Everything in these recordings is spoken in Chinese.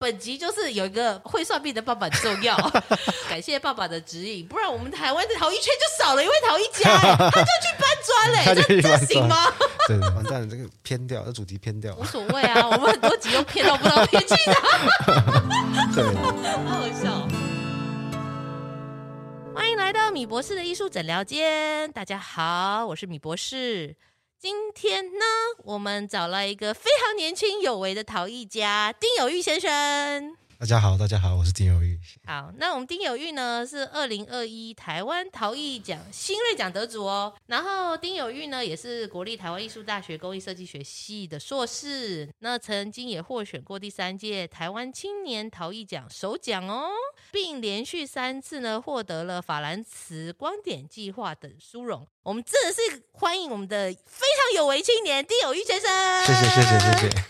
本集就是有一个会算命的爸爸很重要，感谢爸爸的指引，不然我们台湾的陶艺圈就少了一位陶艺家，他就去搬砖嘞，这这行吗？对，完蛋了，这个偏掉，这主题偏掉，无所谓啊，我们很多集都偏到不知道偏去哪，对，好好笑。欢迎来到米博士的艺术诊疗间，大家好，我是米博士。今天呢，我们找了一个非常年轻有为的陶艺家丁有玉先生。大家好，大家好，我是丁有玉。好，那我们丁有玉呢是二零二一台湾陶艺奖新锐奖得主哦。然后丁有玉呢也是国立台湾艺术大学工艺设计学系的硕士，那曾经也获选过第三届台湾青年陶艺奖首奖哦，并连续三次呢获得了法兰茨光点计划等殊荣。我们真的是欢迎我们的非常有为青年丁有玉先生。谢谢谢谢谢谢。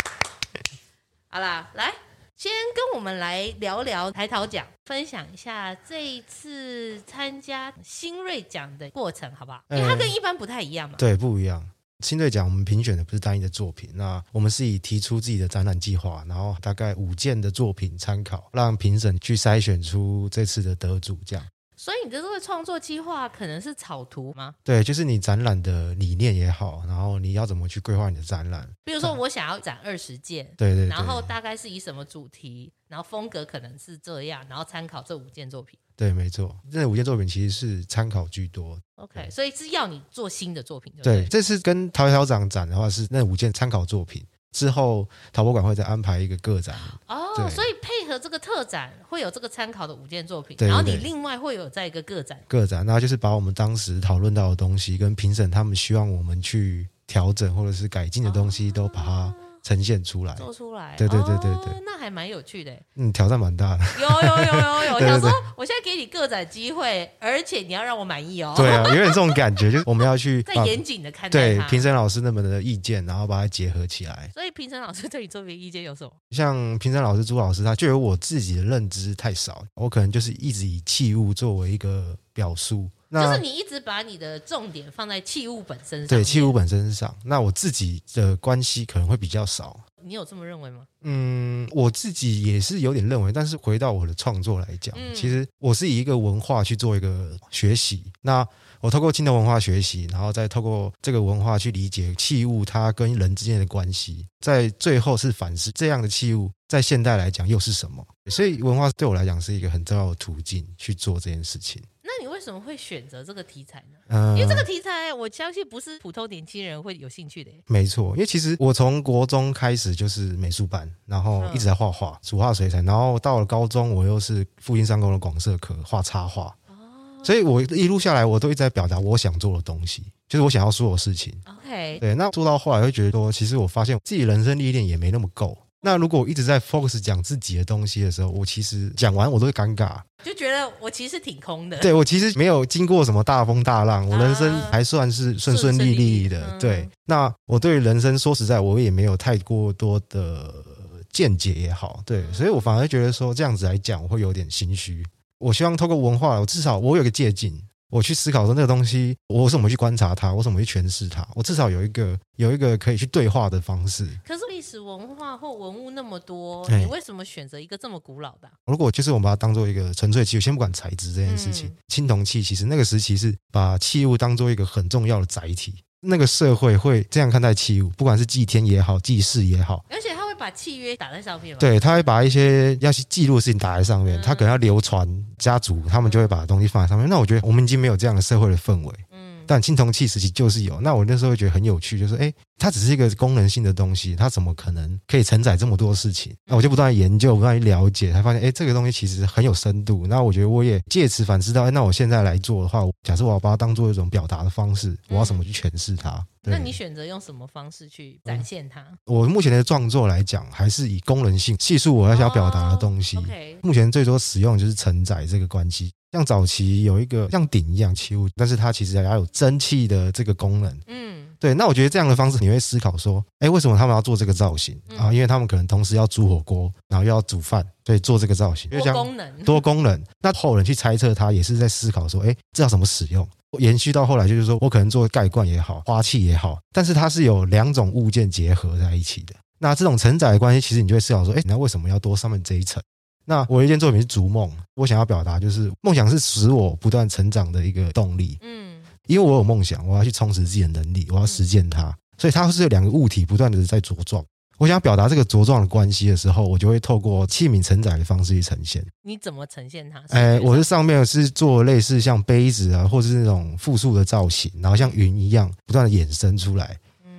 好啦，来。先跟我们来聊聊台桃奖，分享一下这一次参加新锐奖的过程，好不好？因为它跟一般不太一样嘛。对，不一样。新锐奖我们评选的不是单一的作品，那我们是以提出自己的展览计划，然后大概五件的作品参考，让评审去筛选出这次的得主，这样。所以你的这个创作计划可能是草图吗？对，就是你展览的理念也好，然后你要怎么去规划你的展览。比如说，我想要展二十件，对，对对，然后大概是以什么主题，然后风格可能是这样，然后参考这五件作品。对，没错，这五件作品其实是参考居多。OK，所以是要你做新的作品对，对，对，这次跟陶小长展的话是那五件参考作品。之后，陶博馆会再安排一个个展。哦，所以配合这个特展会有这个参考的五件作品，对对对，然后你另外会有再一个个展，个展，那就是把我们当时讨论到的东西跟评审他们希望我们去调整或者是改进的东西，都把它。呈现出来，做出来，对对对对对，哦、那还蛮有趣的，嗯，挑战蛮大的，有有有有 有，想说我现在给你个展机会，而且你要让我满意哦，对啊，有点这种感觉，就是我们要去再严谨的看待对评审老师那么的意见，然后把它结合起来。所以评审老师对你作品意见有什么？像评审老师朱老师，他就有我自己的认知太少，我可能就是一直以器物作为一个表述。那就是你一直把你的重点放在器物本身上，对器物本身上。那我自己的关系可能会比较少。你有这么认为吗？嗯，我自己也是有点认为。但是回到我的创作来讲，嗯、其实我是以一个文化去做一个学习。那我透过青铜文化学习，然后再透过这个文化去理解器物它跟人之间的关系，在最后是反思这样的器物在现代来讲又是什么。所以文化对我来讲是一个很重要的途径去做这件事情。为什么会选择这个题材呢？嗯，因为这个题材，我相信不是普通年轻人会有兴趣的。没错，因为其实我从国中开始就是美术班，然后一直在画画，主画水彩，然后到了高中，我又是复兴商工的广设科画插画。哦，所以我一路下来，我都一直在表达我想做的东西，就是我想要说的事情。OK，对，那做到后来会觉得说，其实我发现自己人生历练也没那么够。那如果我一直在 focus 讲自己的东西的时候，我其实讲完我都会尴尬，就觉得我其实挺空的。对，我其实没有经过什么大风大浪，我人生还算是顺顺利利的。啊、对，那我对人生说实在，我也没有太过多的见解也好，对，所以我反而觉得说这样子来讲，我会有点心虚。我希望透过文化，我至少我有个借鉴。我去思考说那个东西，我怎么去观察它，我怎么去诠释它，我至少有一个有一个可以去对话的方式。可是历史文化或文物那么多，你为什么选择一个这么古老的啊？如果就是我们把它当做一个纯粹器物，先不管材质这件事情，青铜器其实那个时期是把器物当做一个很重要的载体，那个社会会这样看待器物，不管是祭天也好，祭祀也好，而且他会。把契约打在上面吗？对，他会把一些要去记录的事情打在上面，他可能要流传家族，他们就会把东西放在上面。那我觉得我们已经没有这样的社会的氛围。但青铜器时期就是有，那我那时候会觉得很有趣，就是哎，它只是一个功能性的东西，它怎么可能可以承载这么多事情？那我就不断研究，不断去了解，才发现哎，这个东西其实很有深度。那我觉得我也借此反思到，哎，那我现在来做的话，假设我要把它当做一种表达的方式，我要怎么去诠释它？那你选择用什么方式去展现它？我目前的创作来讲，还是以功能性叙述我要想要表达的东西。目前最多使用就是承载这个关系。像早期有一个像鼎一样器物，但是它其实还有蒸汽的这个功能。嗯，对。那我觉得这样的方式，你会思考说，哎，为什么他们要做这个造型啊？因为他们可能同时要煮火锅，然后又要煮饭，所以做这个造型。多功能，多功能。那后人去猜测它，也是在思考说，哎，这要怎么使用？延续到后来，就是说我可能做盖罐也好，花器也好，但是它是有两种物件结合在一起的。那这种承载的关系，其实你就会思考说，哎，那为什么要多上面这一层？那我有一件作品是《逐梦》，我想要表达就是梦想是使我不断成长的一个动力。嗯，因为我有梦想，我要去充实自己的能力，我要实践它，所以它是有两个物体不断的在茁壮。我想要表达这个茁壮的关系的时候，我就会透过器皿承载的方式去呈现。你怎么呈现它？哎，我是上面是做类似像杯子啊，或者是那种复数的造型，然后像云一样不断的衍生出来。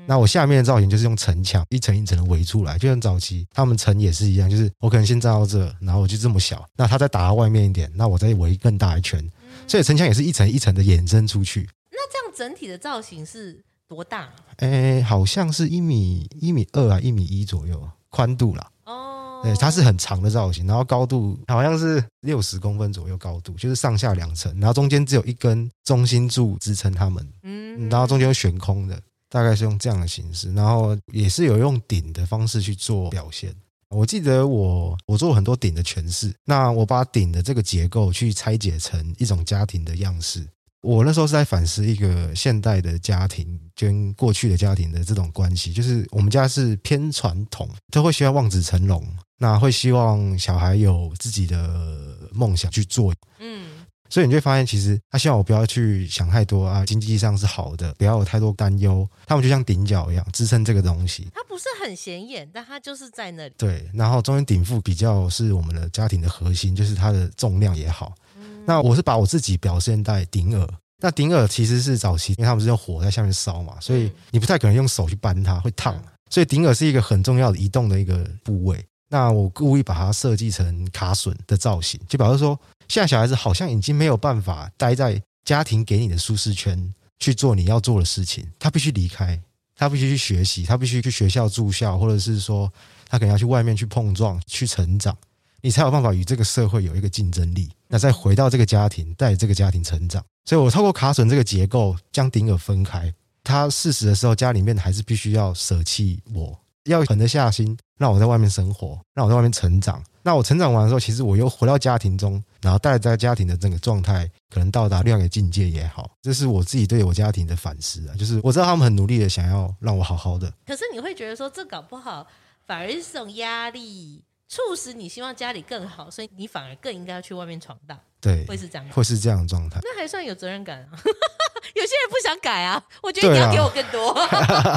那我下面的造型就是用城墙一层一层的围出来，就像早期他们城也是一样，就是我可能先站到这，然后我就这么小，那他再打到外面一点，那我再围更大一圈，所以城墙也是一层一层的延伸出去。那这样整体的造型是多大？诶，好像是一米一米二啊，一米一左右宽度啦。哦，对，它是很长的造型，然后高度好像是六十公分左右高度，就是上下两层，然后中间只有一根中心柱支撑它们，嗯，然后中间有悬空的。大概是用这样的形式，然后也是有用顶的方式去做表现。我记得我我做很多顶的诠释，那我把顶的这个结构去拆解成一种家庭的样式。我那时候是在反思一个现代的家庭跟过去的家庭的这种关系，就是我们家是偏传统，都会希望望子成龙，那会希望小孩有自己的梦想去做。嗯。所以你就会发现，其实他希望我不要去想太多啊，经济上是好的，不要有太多担忧。他们就像顶角一样支撑这个东西。它不是很显眼，但它就是在那里。对，然后中间顶腹比较是我们的家庭的核心，就是它的重量也好。嗯、那我是把我自己表现在顶耳。那顶耳其实是早期，因为他们是用火在下面烧嘛，所以你不太可能用手去搬它，会烫。所以顶耳是一个很重要的移动的一个部位。那我故意把它设计成卡榫的造型，就表示说。现在小孩子好像已经没有办法待在家庭给你的舒适圈去做你要做的事情，他必须离开，他必须去学习，他必须去学校住校，或者是说他可能要去外面去碰撞、去成长，你才有办法与这个社会有一个竞争力。那再回到这个家庭，带这个家庭成长。所以我透过卡榫这个结构将顶耳分开，他适时的时候家里面还是必须要舍弃我，要狠得下心让我在外面生活，让我在外面成长。那我成长完的时候，其实我又回到家庭中，然后带在家庭的整个状态，可能到达另外一个境界也好，这是我自己对我家庭的反思啊。就是我知道他们很努力的想要让我好好的，可是你会觉得说，这搞不好反而是这种压力，促使你希望家里更好，所以你反而更应该要去外面闯荡。对，会是这样，会是这样的状态。那还算有责任感啊。有些人不想改啊，我觉得你要给我更多。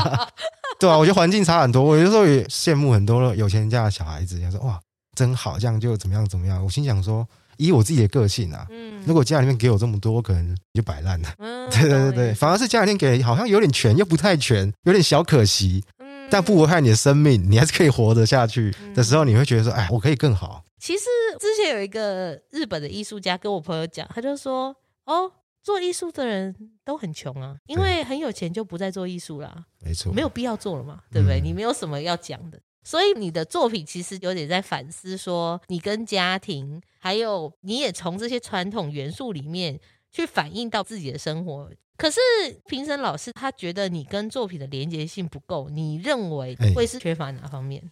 对啊，我觉得环境差很多，我有时候也羡慕很多有钱人家的小孩子，想说哇。真好，这样就怎么样怎么样？我心想说，以我自己的个性啊，嗯，如果家里面给我这么多，我可能就摆烂了。嗯，对对对对，反而是家里面给好像有点全又不太全，有点小可惜。嗯，但不危害你的生命，你还是可以活得下去的时候，你会觉得说，哎，我可以更好。其实之前有一个日本的艺术家跟我朋友讲，他就说，哦，做艺术的人都很穷啊，因为很有钱就不再做艺术了。没错，没有必要做了嘛，对不对？嗯，你没有什么要讲的。所以你的作品其实有点在反思，说你跟家庭，还有你也从这些传统元素里面去反映到自己的生活。可是评审老师他觉得你跟作品的连结性不够，你认为会是缺乏哪方面？欸，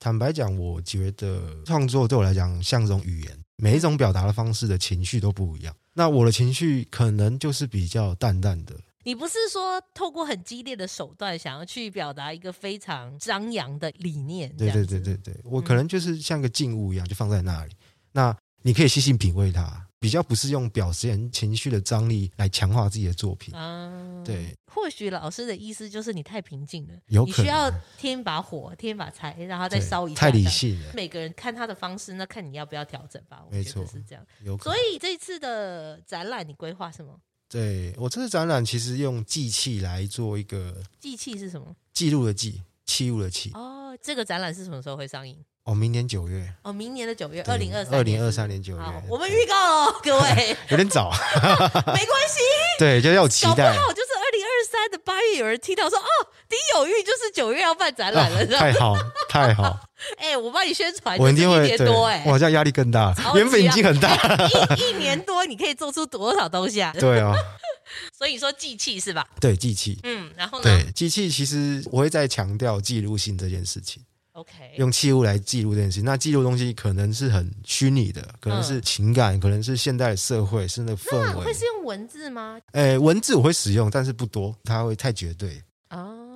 坦白讲，我觉得创作对我来讲像一种语言，每一种表达的方式的情绪都不一样。那我的情绪可能就是比较淡淡的。你不是说透过很激烈的手段想要去表达一个非常张扬的理念？对对对对对，我可能就是像个静物一样，就放在那里。那你可以细心品味它，比较不是用表现情绪的张力来强化自己的作品。啊，对。或许老师的意思就是你太平静了，有你需要添一把火，添一把柴，然后再烧一下。太理性了。每个人看他的方式，那看你要不要调整吧。没错，是这样。所以这次的展览，你规划什么？对，我这次展览其实用记器来做一个记器是什么？记录的记，器物的器。哦，这个展览是什么时候会上映？哦，明年九月。哦，明年的九月，二零二三，二零二三年九月。我们预告了，各位。有点早，没关系。对，就要期待。好就是二零二三的八月，有人听到说，哦，丁有玉就是九月要办展览了，太好，太好。哎，我帮你宣传，我一定会。多哎，我好像压力更大，原本已经很大。一一年多，你可以做出多少东西啊？对啊。所以说记器是吧？对，记器。嗯，然后呢？对，记器其实我会再强调记录性这件事情。OK，用器物来记录这件事情。那记录东西可能是很虚拟的，可能是情感，嗯、可能是现代社会，是那个氛围。那会是用文字吗？诶，文字我会使用，但是不多，它会太绝对。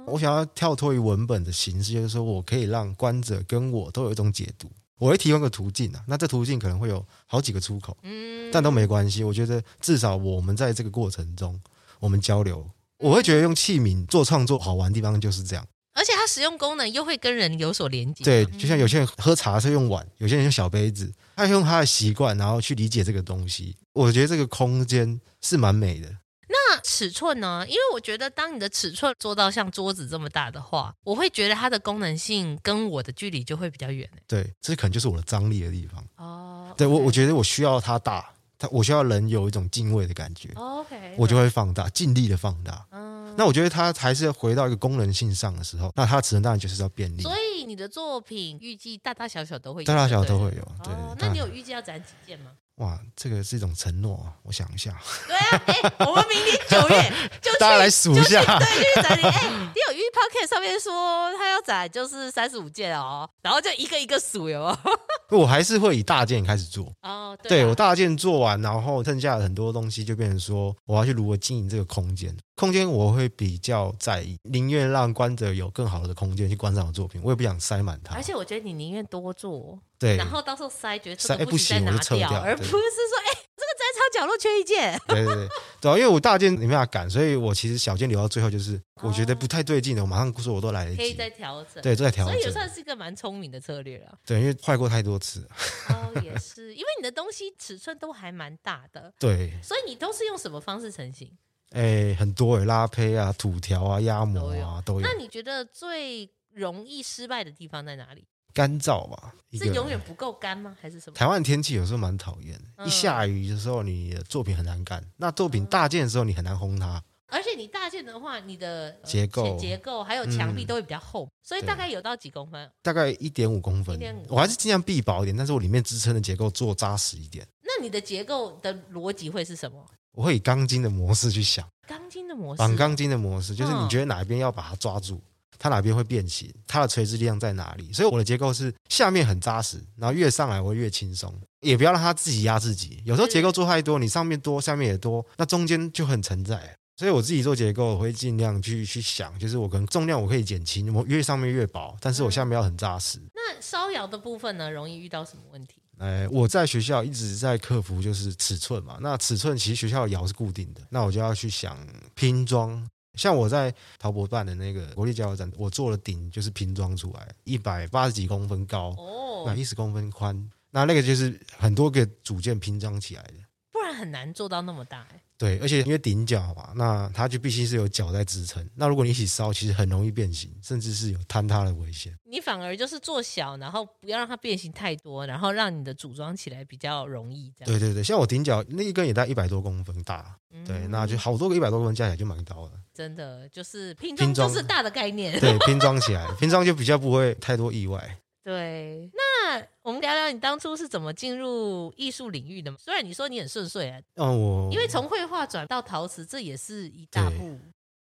哦。我想要跳脱于文本的形式，就是说我可以让观者跟我都有一种解读。我会提供个途径啊，那这途径可能会有好几个出口，嗯，但都没关系。我觉得至少我们在这个过程中，我们交流，我会觉得用器皿做创作好玩的地方就是这样。而且它使用功能又会跟人有所连接。对，就像有些人喝茶是用碗，有些人用小杯子，他用他的习惯，然后去理解这个东西。我觉得这个空间是蛮美的。尺寸呢？因为我觉得，当你的尺寸做到像桌子这么大的话，我会觉得它的功能性跟我的距离就会比较远。对，这可能就是我的张力的地方。哦，对我，我觉得我需要它大，它我需要人有一种敬畏的感觉。OK，我就会放大，尽力的放大。嗯，那我觉得它还是回到一个功能性上的时候，那它的尺寸当然就是要便利。所以你的作品预计大大小小都会有，大大小小都会有。对，那你有预计要展几件吗？哇，这个是一种承诺啊！我想一下。对啊，哎，我们明年九月 就去，大家来数一下。对，就去展览。哎，你有玉 Podcast 上面说他要攒就是三十五件哦，然后就一个一个数有吗？我还是会以大件开始做。哦，对，对我大件做完，然后剩下的很多东西就变成说，我要去如何经营这个空间。空间我会比较在意，宁愿让观者有更好的空间去观赏我的作品，我也不想塞满它。而且我觉得你宁愿多做。对，然后到时候塞，觉得塞不行我就撤掉，而不是说，哎，这个摘抄角落缺一件。对 对对，对，因为我大件没办法赶，所以我其实小件留到最后，就是我觉得不太对劲的，我马上说我都来得及，可以再调整，对，再调整，所以也算是一个蛮聪明的策略了。对，因为坏过太多次。哦，也是，因为你的东西尺寸都还蛮大的。对，所以你都是用什么方式成型？哎，很多哎，拉胚啊、土条啊、压模啊都有。那你觉得最容易失败的地方在哪里？干燥吧，是永远不够干吗？还是什么？台湾天气有时候蛮讨厌，一下雨的时候，你的作品很难干。那作品大件的时候，你很难烘它。而且你大件的话，你的结构、结构还有墙壁都会比较厚，所以大概有到几公分？大概一点五公分。一点五，我还是尽量壁薄一点，但是我里面支撑的结构做扎实一点。那你的结构的逻辑会是什么？我会以钢筋的模式去想。钢筋的模式，绑钢筋的模式，就是你觉得哪一边要把它抓住。它哪边会变形？它的垂直力量在哪里？所以我的结构是下面很扎实，然后越上来我会越轻松，也不要让它自己压自己。有时候结构做太多，你上面多，下面也多，那中间就很承载。所以我自己做结构，我会尽量去去想，就是我可能重量我可以减轻，我越上面越薄，但是我下面要很扎实。嗯、那烧窑的部分呢，容易遇到什么问题？哎，我在学校一直在克服，就是尺寸嘛。那尺寸其实学校的窑是固定的，那我就要去想拼装。像我在陶博办的那个国立加油站，我做了顶就是拼装出来，一百八十几公分高，哦，那一十公分宽，那那个就是很多个组件拼装起来的，很难做到那么大。对，而且因为顶角嘛，那它就必须是有角在支撑。那如果你一起烧，其实很容易变形，甚至是有坍塌的危险。你反而就是做小，然后不要让它变形太多，然后让你的组装起来比较容易。这样。对对对，像我顶角那一根也大概一百多公分大，嗯、对，那就好多个一百多公分加起来就蛮高了。真的，就是拼装就是大的概念。对，拼装起来，拼装就比较不会太多意外。对，那我们聊聊你当初是怎么进入艺术领域的吗？虽然你说你很顺遂啊，哦，我因为从绘画转到陶瓷，这也是一大步。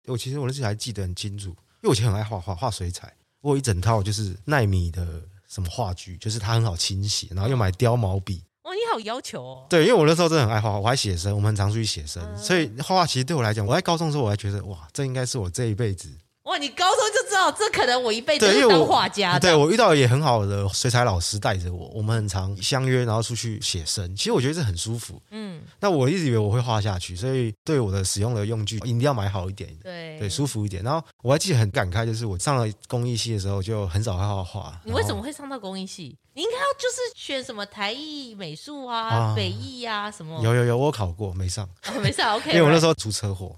我其实我那时候还记得很清楚，因为我以前很爱画画，画水彩。我有一整套就是奈米的什么画具，就是它很好清洗，然后又买貂毛笔。哦，你好要求哦。对，因为我那时候真的很爱画画，我还写生，我们很常出去写生，嗯、所以画画其实对我来讲，我在高中的时候我还觉得哇，这应该是我这一辈子。哇，你高中就知道这可能我一辈子是当画家。对，我遇到也很好的水彩老师带着我，我们很常相约，然后出去写生。其实我觉得这很舒服。嗯，那我一直以为我会画下去，所以对我的使用的用具一定要买好一点，对对，舒服一点。然后我还记得很感慨，就是我上了工艺系的时候就很少会画画。你为什么会上到工艺系？你应该要就是选什么台艺美术啊、啊北艺啊什么？有有有，我考过没上，哦、没上 OK。因为我那时候出车祸。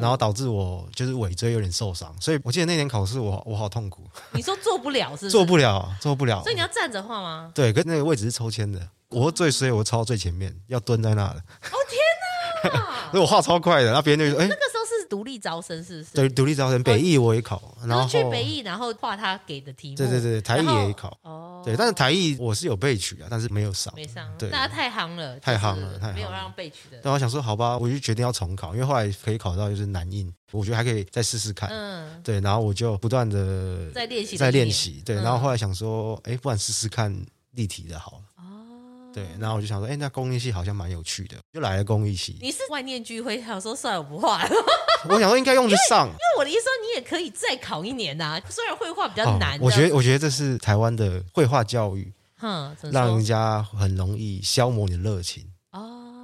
然后导致我就是尾椎有点受伤，所以我记得那年考试我我好痛苦。你说做不了是不是？做不了，做不了。所以你要站着画吗？对，跟那个位置是抽签的。我最衰，我超到最前面，要蹲在那的。哦天哪！所以我画超快的，然后别人就说：“哎，独立招生，是不是？”对，独立招生，北艺我也考，然后去北艺，然后画他给的题目。对对对，台艺也考。哦，对，但是台艺我是有备取啊，但是没有上。没上，对，大家太夯了，太夯了，太没有让备取的。但我想说，好吧，我就决定要重考，因为后来可以考到就是南印，我觉得还可以再试试看。嗯，对，然后我就不断的在练习，在练习。对，然后后来想说，哎，不然试试看立体的好了。对，然后我就想说，哎，那工艺系好像蛮有趣的，就来了工艺系。你是万念俱灰，想说算了，我不画了。我想说应该用得上，因为，因为我的意思说，你也可以再考一年呐、啊。虽然绘画比较难、哦，我觉得我觉得这是台湾的绘画教育，哼，让人家很容易消磨你的热情。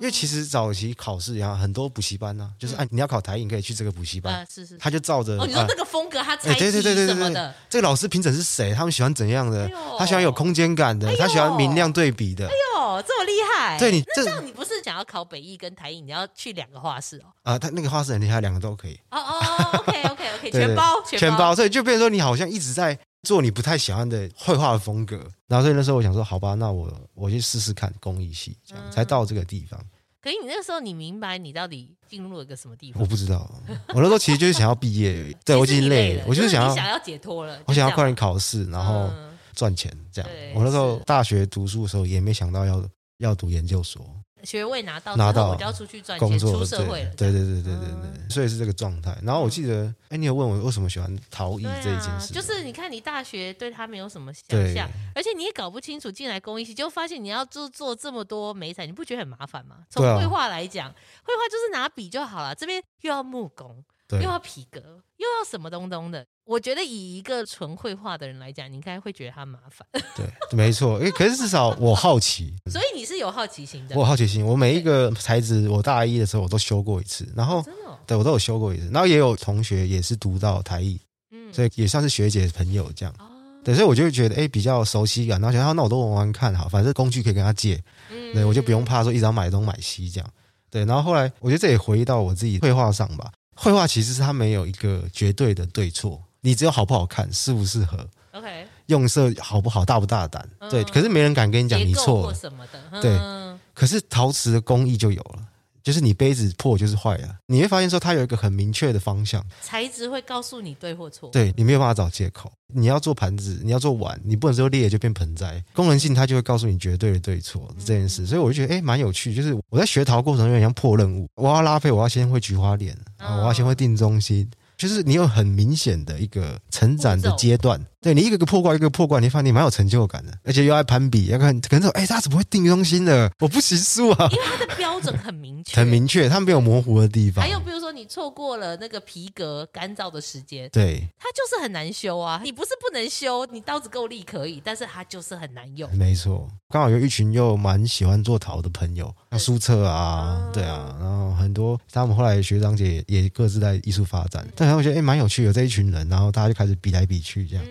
因为其实早期考试一样，很多补习班呢、啊，就是哎，你要考台艺，你可以去这个补习班。是是。他就照着。哦，你说那个风格，他猜题什么的。这个老师评审是谁？他们喜欢怎样的？他喜欢有空间感的，他喜欢明亮对比的。哎呦，这么厉害！对你这样，你不是想要考北艺跟台艺，你要去两个画室哦？啊，他那个画室很厉害，两个都可以。哦哦，OK OK OK，全包全包，所以就变成说你好像一直在做你不太喜欢的绘画的风格。然后所以那时候我想说，好吧，那我我去试试看工艺系，这样才到这个地方。可是你那个时候，你明白你到底进入了一个什么地方？我不知道，我那时候其实就是想要毕业，对我已经累了，我就是想要想要解脱了，我想要快点考试，然后赚钱这样。我那时候大学读书的时候也没想到要要读研究所。学位拿到，拿到我就要出去赚钱，出社会了。对对对对对对，嗯、所以是这个状态。然后我记得，哎、嗯，你有问我为什么喜欢陶艺这一件事？就是你看，你大学对他没有什么想象，而且你也搞不清楚进来工艺系，就发现你要做做这么多美彩，你不觉得很麻烦吗？从绘画来讲，绘画就是拿笔就好了，这边又要木工。又要皮革，又要什么东东的？我觉得以一个纯绘画的人来讲，你应该会觉得他麻烦。对，没错。哎，可是至少我好奇，所以你是有好奇心的。我好奇心，我每一个材质，我大一的时候我都修过一次，然后真的，对我都有修过一次。然后也有同学也是读到台艺，嗯，所以也算是学姐朋友这样。对，所以我就会觉得哎，比较熟悉感。然后想，那我都玩玩看好，反正工具可以跟他借，嗯对，我就不用怕说一直要买东买西这样。对，然后后来我觉得这也回忆到我自己绘画上吧。绘画其实是它没有一个绝对的对错，你只有好不好看，适不适合，OK，用色好不好，大不大胆，嗯、对。可是没人敢跟你讲你错了什么的，嗯、对。可是陶瓷的工艺就有了。就是你杯子破就是坏了，你会发现说它有一个很明确的方向，材质会告诉你对或错，对，你没有办法找借口。你要做盘子，你要做碗，你不能说裂就变盆栽，功能性它就会告诉你绝对的对错这件事。所以我就觉得哎，蛮有趣。就是我在学陶过程中有点像破任务，我要拉坯，我要先会菊花脸，我要先会定中心。就是你有很明显的一个成长的阶段，对你一个个破罐一个破罐，你发现你蛮有成就感的，而且又爱攀比，要看可能说，哎，他怎么会定中心的？我不行数啊，因为他的标准很明确，很明确，他没有模糊的地方。还有比如说你错过了那个皮革干燥的时间，对，它就是很难修啊。你不是不能修，你刀子够力可以，但是它就是很难用。没错，刚好有一群又蛮喜欢做陶的朋友，像苏策啊，对啊，然后很多他们后来学长姐也各自在艺术发展，但我觉得哎蛮有趣的这一群人，然后大家就开始比来比去这样。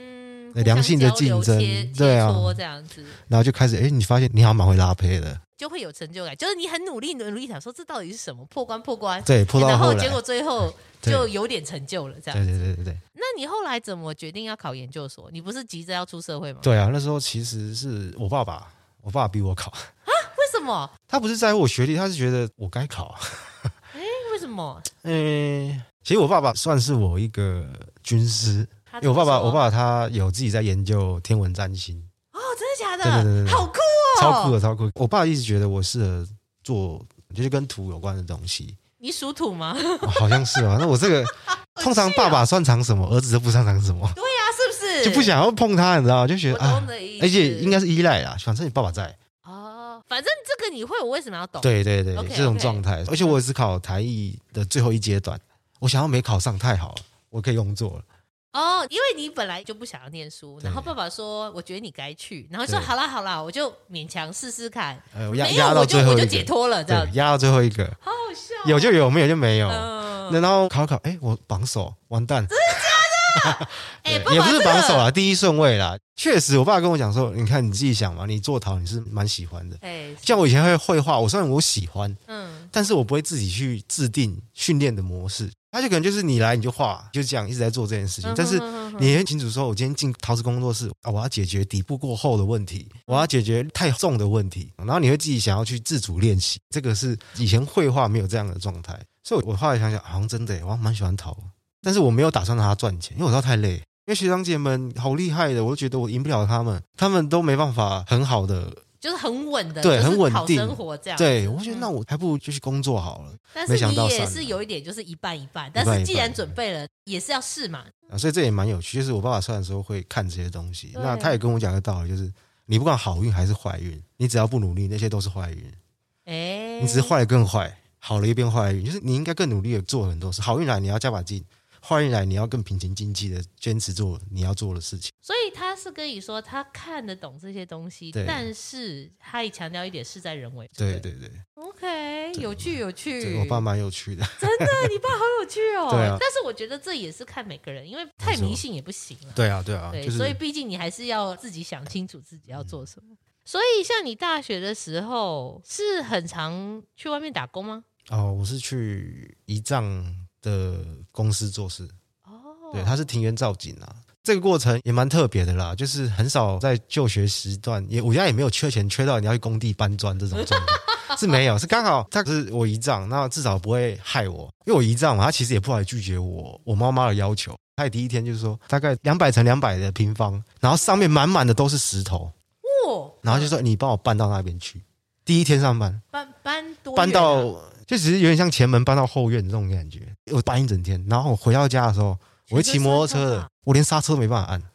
良性的竞争，对啊，这样子，然后就开始，哎，你发现你好像蛮会拉胚的，就会有成就感，就是你很努力努力想说这到底是什么破关破关，对，然后结果最后 就有点成就了，这样子，对对对对对。那你后来怎么决定要考研究所？你不是急着要出社会吗？对啊，那时候其实是我爸爸，我爸爸逼我考啊，为什么？他不是在乎我学历，他是觉得我该考啊。哎，为什么？嗯，其实我爸爸算是我一个军师。因为我爸爸，我爸爸他有自己在研究天文占星哦，真的假的？对对对对，好酷哦，超酷的，超酷。我爸一直觉得我适合做就是跟土有关的东西。你属土吗？好像是啊。那我这个 通常爸爸擅长什么，儿子都不擅长什么。对呀，是不是？就不想要碰他，你知道吗？就觉得啊，而且应该是依赖啊，反正你爸爸在。哦，反正这个你会，我为什么要懂？对对对，这种状态。而且我也是考台艺的最后一阶段，我想要没考上太好了，我可以用作了。哦，因为你本来就不想要念书，然后爸爸说：“我觉得你该去。”然后说：“好啦好啦，我就勉强试试看。”呃，压压到最后，我就解脱了，这样压到最后一个，好好笑。有就有，没有就没有。然后考考，哎，我榜首，完蛋！真的假的？哎，也不是榜首啊，第一顺位啦。确实，我爸跟我讲说：“你看你自己想嘛，你做陶你是蛮喜欢的。哎，像我以前会绘画，我虽然我喜欢，嗯，但是我不会自己去制定训练的模式。”他就可能就是你来你就画，就这样一直在做这件事情。但是你也很清楚说，我今天进陶瓷工作室啊，我要解决底部过厚的问题，我要解决太重的问题。然后你会自己想要去自主练习，这个是以前绘画没有这样的状态。所以我后来想想，好像真的，我蛮喜欢陶，但是我没有打算让他赚钱，因为我知道太累。因为学长姐们好厉害的，我就觉得我赢不了他们，他们都没办法很好的。就是很稳的，对，很稳定生活这样。对，我觉得那我还不如就去工作好了。但是你也是有一点，就是一半一半。但是既然准备了，也是要试嘛。啊，所以这也蛮有趣。就是我爸爸算的时候会看这些东西，那他也跟我讲个道理，就是你不管好运还是坏运，你只要不努力，那些都是坏运。哎、欸，你只是坏的更坏，好了一变坏运，就是你应该更努力的做很多事。好运来，你要加把劲。欢迎来，你要更平情经济的坚持做你要做的事情。所以他是跟你说，他看得懂这些东西，但是他也强调一点，事在人为。对对对。OK，有趣有趣。我爸蛮有趣的。真的，你爸好有趣哦。对啊。但是我觉得这也是看每个人，因为太迷信也不行了。对啊对啊。对，就是、所以毕竟你还是要自己想清楚自己要做什么。嗯、所以像你大学的时候，是很常去外面打工吗？哦，我是去姨丈。的公司做事，哦，对，他是庭园造景啊，这个过程也蛮特别的啦，就是很少在就学时段，也我家也没有缺钱，缺到你要去工地搬砖这种 是没有，是刚好他是我姨丈，那至少不会害我，因为我姨丈嘛，他其实也不好拒绝我我妈妈的要求，他也第一天就是说大概两百乘两百的平方，然后上面满满的都是石头，哇，然后就说你帮我搬到那边去，第一天上班。搬搬多、啊、搬到。就只是有点像前门搬到后院这种感觉，我搬一整天，然后我回到家的时候，我会骑摩托车的，我连刹车都没办法按，哇，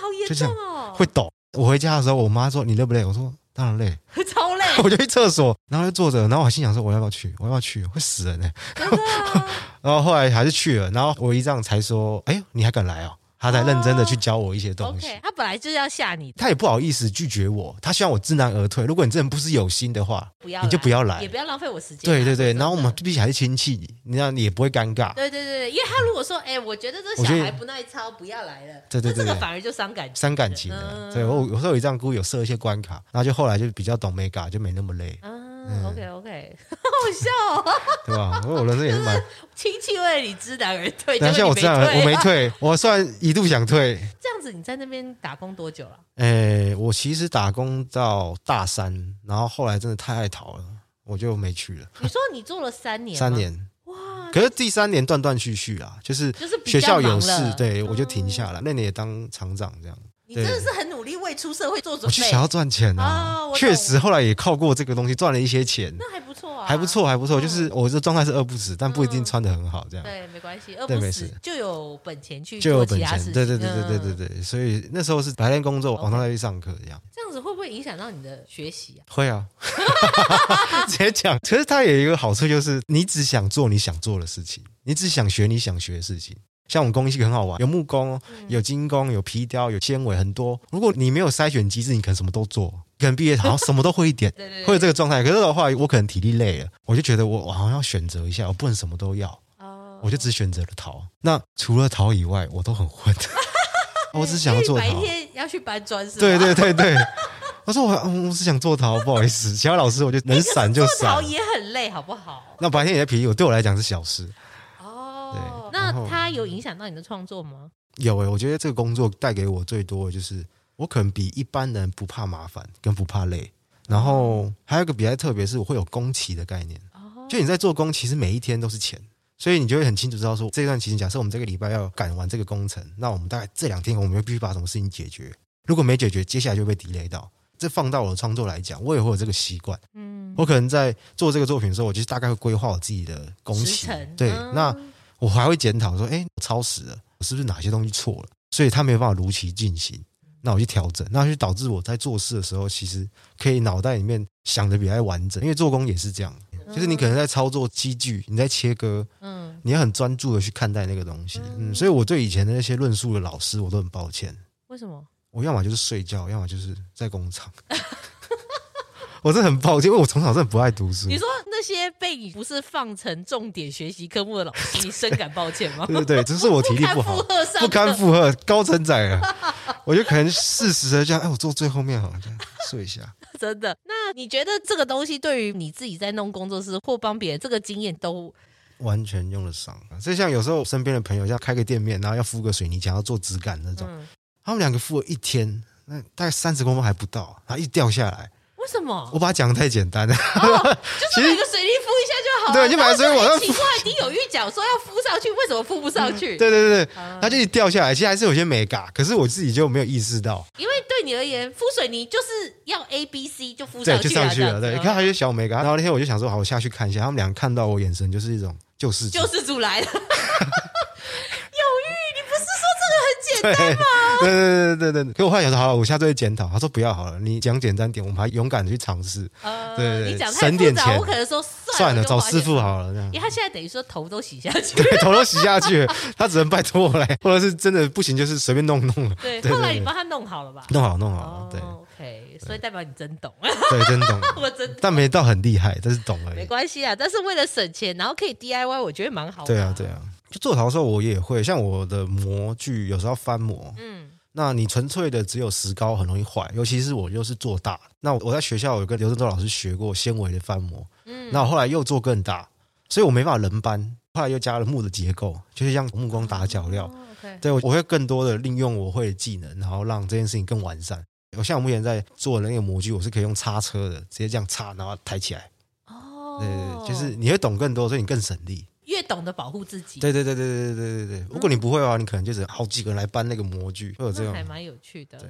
好严重哦，会抖。我回家的时候，我妈说你累不累？我说当然累，超累。我就去厕所，然后就坐着，然后我心想说我要不要去？我要不要去？会死人呢、欸。然后后来还是去了，然后我姨丈才说，哎呦，你还敢来哦？他才认真的去教我一些东西。Oh, okay, 他本来就是要吓你，他也不好意思拒绝我，他希望我知难而退。如果你真的不是有心的话，不要你就不要来，也不要浪费我时间。对对对，然后我们毕竟还是亲戚，你这样你也不会尴尬。对对对，因为他如果说，哎，我觉得这小孩不耐操，不要来了，对对对，这个反而就伤感情，伤感情了。对，我有时候有这样故意有设一些关卡，然后就后来就比较懂美感，就没那么累。嗯，OK OK，好好笑哦，对吧？因为我人生也是蛮亲戚为你知难而退，那像我这样，我没退，我算一度想退。这样子你在那边打工多久了？诶，我其实打工到大三，然后后来真的太爱逃了，我就没去了。你说你做了三年？三年哇！可是第三年断断续续啊，就是就是学校有事，对我就停下来。那年也当厂长这样。你真的是很努力为出社会做准备。我就想要赚钱啊，确实后来也靠过这个东西赚了一些钱，那还不错啊，还不错，还不错。就是我这状态是饿不死，但不一定穿的很好，这样。对，没关系，饿不死就有本钱去就有本钱。对对对对对对对，所以那时候是白天工作，晚上再去上课这样。这样子会不会影响到你的学习啊？会啊，直接讲。可是它有一个好处，就是你只想做你想做的事情，你只想学你想学的事情。像我们工艺系很好玩，有木工、有金工、有皮雕、有纤维，很多。如果你没有筛选机制，你可能什么都做，可能毕业好像什么都会一点，对对对，会有这个状态。可是的话，我可能体力累了，我就觉得我我好像要选择一下，我不能什么都要，哦、我就只选择了陶。那除了陶以外，我都很混。我只想要做陶。白天要去搬砖是吧？对对对对。我说我我只想做陶，不好意思，其他老师我就能闪就闪。做陶也很累，好不好？那白天也在皮，我对我来讲是小事。哦，那它有影响到你的创作吗？有诶、欸，我觉得这个工作带给我最多的就是，我可能比一般人不怕麻烦，跟不怕累。然后还有一个比较特别，是我会有工期的概念。就你在做工，其实每一天都是钱，所以你就会很清楚知道说，这段期间，假设我们这个礼拜要赶完这个工程，那我们大概这两天，我们就必须把什么事情解决。如果没解决，接下来就被 delay 到。这放到我的创作来讲，我也会有这个习惯。嗯，我可能在做这个作品的时候，我就大概会规划我自己的工期。对，那。我还会检讨说，哎，我超时了，我是不是哪些东西错了？所以他没有办法如期进行，那我去调整，那就导致我在做事的时候，其实可以脑袋里面想的比较完整。因为做工也是这样，就是你可能在操作机具，你在切割，嗯，你要很专注的去看待那个东西，嗯，所以我对以前的那些论述的老师，我都很抱歉。为什么？我要么就是睡觉，要么就是在工厂。我是很抱歉，因为我从小真的不爱读书。你说那些被你不是放成重点学习科目的老师，你深感抱歉吗？对对对，只是我体力不好，不堪负荷，高承载了。我就可能适时的这样，哎，我坐最后面好像，睡一下。真的？那你觉得这个东西对于你自己在弄工作室或帮别人，这个经验都完全用得上？所以像有时候身边的朋友要开个店面，然后要敷个水泥墙，要做质感那种，嗯、他们两个敷了一天，那大概三十公分还不到，然后一掉下来。为什么？我把它讲的太简单了，哦，就是买个水泥敷一下就好了。对，你买个水泥，我奇怪，你有预讲说要敷上去，为什么敷不上去？嗯、对对对对，它就掉下来，其实还是有些美嘎，可是我自己就没有意识到。因为对你而言，敷水泥就是要 A B C 就敷上去，对，就上去了。对，你看还有小美感。然后那天我就想说，好，我下去看一下。他们俩看到我眼神就是一种救世主，救世主来了。有玉，你不是说这个很简对对对对对给。我后来想说，好了，我下次会检讨。他说不要好了，你讲简单点，我们还勇敢的去尝试。呃，对，你讲太省点钱，我可能说算了，算了，找师傅好了这样。因为他现在等于说头都洗下去，对，头都洗下去了，他只能拜托我来，或者是真的不行，就是随便弄弄了。对，后来你帮他弄好了吧？弄好，弄好了。对，OK，所以代表你真懂。对，真懂。我真，但没到很厉害，但是懂而已。没关系啊，但是为了省钱，然后可以 DIY，我觉得蛮好的。对啊，对啊。就做陶的时候，我也会像我的模具，有时候要翻模。嗯，那你纯粹的只有石膏，很容易坏。尤其是我又是做大，那我在学校有跟刘正洲老师学过纤维的翻模。嗯，那我后来又做更大，所以我没办法人搬。后来又加了木的结构，就是像木工打脚料。哦 okay、对，我我会更多的利用我会的技能，然后让这件事情更完善。我像我目前在做的那个模具，我是可以用叉车的，直接这样叉，然后抬起来。哦，对对对，就是你会懂更多，所以你更省力。越懂得保护自己，对对对对对对对对。如果你不会的话，你可能就是好几个人来搬那个模具，会有这样，还蛮有趣的。对，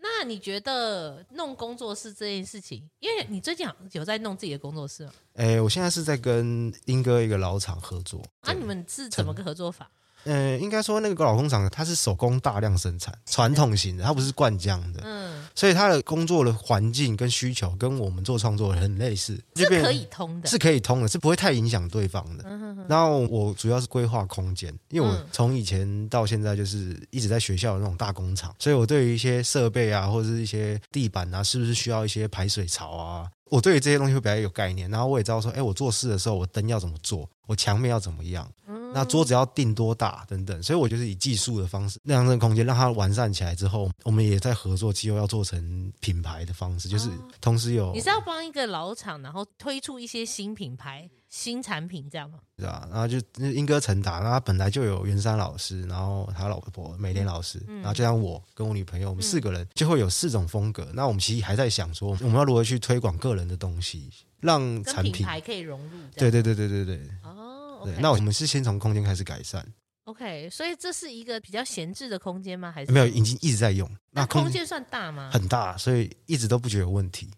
那你觉得弄工作室这件事情，因为你最近有在弄自己的工作室吗？哎，我现在是在跟英哥一个老厂合作。那你们是怎么个合作法？嗯，应该说那个老工厂它是手工大量生产，传统型的，它不是灌浆的。嗯，所以它的工作的环境跟需求跟我们做创作很类似，是可以通的，是可以通的，是不会太影响对方的。然后我主要是规划空间，因为我从以前到现在就是一直在学校的那种大工厂，所以我对于一些设备啊，或者是一些地板啊，是不是需要一些排水槽啊，我对于这些东西会比较有概念。然后我也知道说，哎，我做事的时候，我灯要怎么做，我墙面要怎么样。那桌子要定多大等等，所以我就是以技术的方式，让这个空间让它完善起来之后，我们也在合作，之后要做成品牌的方式，就是同时有。你是要帮一个老厂，然后推出一些新品牌、新产品这样吗？是啊，然后就英歌成达，那他本来就有袁山老师，然后他老婆美莲老师，然后就像我跟我女朋友，我们四个人就会有四种风格。那我们其实还在想说，我们要如何去推广个人的东西，让产品牌可以融入。对对对对对对。对那我们是先从空间开始改善。OK，所以这是一个比较闲置的空间吗？还是没有，已经一直在用。那空间算大吗？很大，所以一直都不觉得有问题。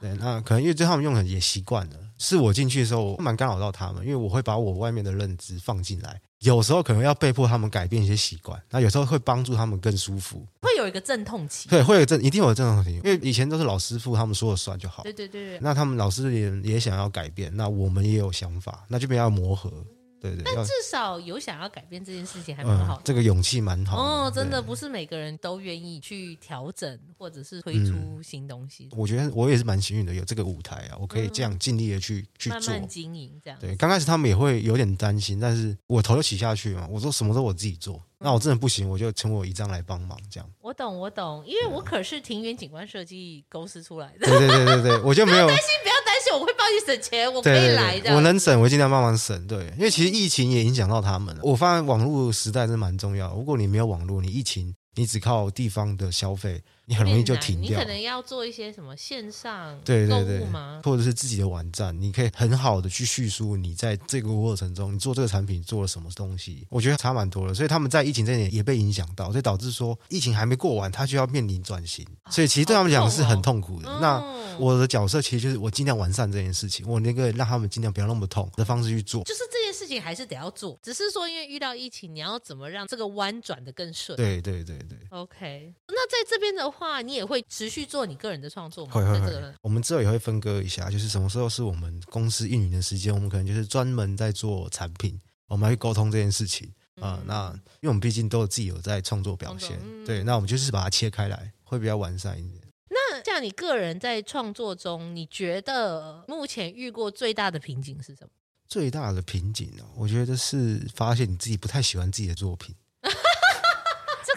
对，那可能因为对他们用的也习惯了。是我进去的时候，我蛮干扰到他们，因为我会把我外面的认知放进来，有时候可能要被迫他们改变一些习惯，那有时候会帮助他们更舒服。会有一个阵痛期，对，会有阵，一定有阵痛期，因为以前都是老师傅他们说了算就好。对对对对。那他们老师也也想要改变，那我们也有想法，那就比较磨合。对对，但至少有想要改变这件事情，还蛮好的。这个勇气蛮好哦，真的不是每个人都愿意去调整或者是推出新东西。我觉得我也是蛮幸运的，有这个舞台啊，我可以这样尽力的去去做，慢慢经营这样。对，刚开始他们也会有点担心，但是我头就洗下去嘛，我说什么都我自己做，那我真的不行，我就请我姨丈来帮忙这样。我懂，我懂，因为我可是庭园景观设计公司出来的。对对对对对，我就没有 担心，不要担心，我会帮你省钱，我可以来的。我能省，我尽量帮忙省。对，因为其实疫情也影响到他们了。我发现网络时代是蛮重要，如果你没有网络，你疫情你只靠地方的消费。你很容易就停掉。你可能要做一些什么线上对对对或者是自己的网站，你可以很好的去叙述你在这个过程中，你做这个产品做了什么东西。我觉得差蛮多的，所以他们在疫情这点也被影响到，所以导致说疫情还没过完，他就要面临转型，所以其实对他们讲是很痛苦的。那我的角色其实就是我尽量完善这件事情，我那个让他们尽量不要那么痛的方式去做。就是这件事情还是得要做，只是说因为遇到疫情，你要怎么让这个弯转的更顺？对对对对。OK，那在这边的话。你也会持续做你个人的创作吗？会会会。我们之后也会分割一下，就是什么时候是我们公司运营的时间，我们可能就是专门在做产品，我们来沟通这件事情啊、嗯呃。那因为我们毕竟都有自己有在创作表现，嗯、对，那我们就是把它切开来，会比较完善一点。那像你个人在创作中，你觉得目前遇过最大的瓶颈是什么？最大的瓶颈呢？我觉得是发现你自己不太喜欢自己的作品。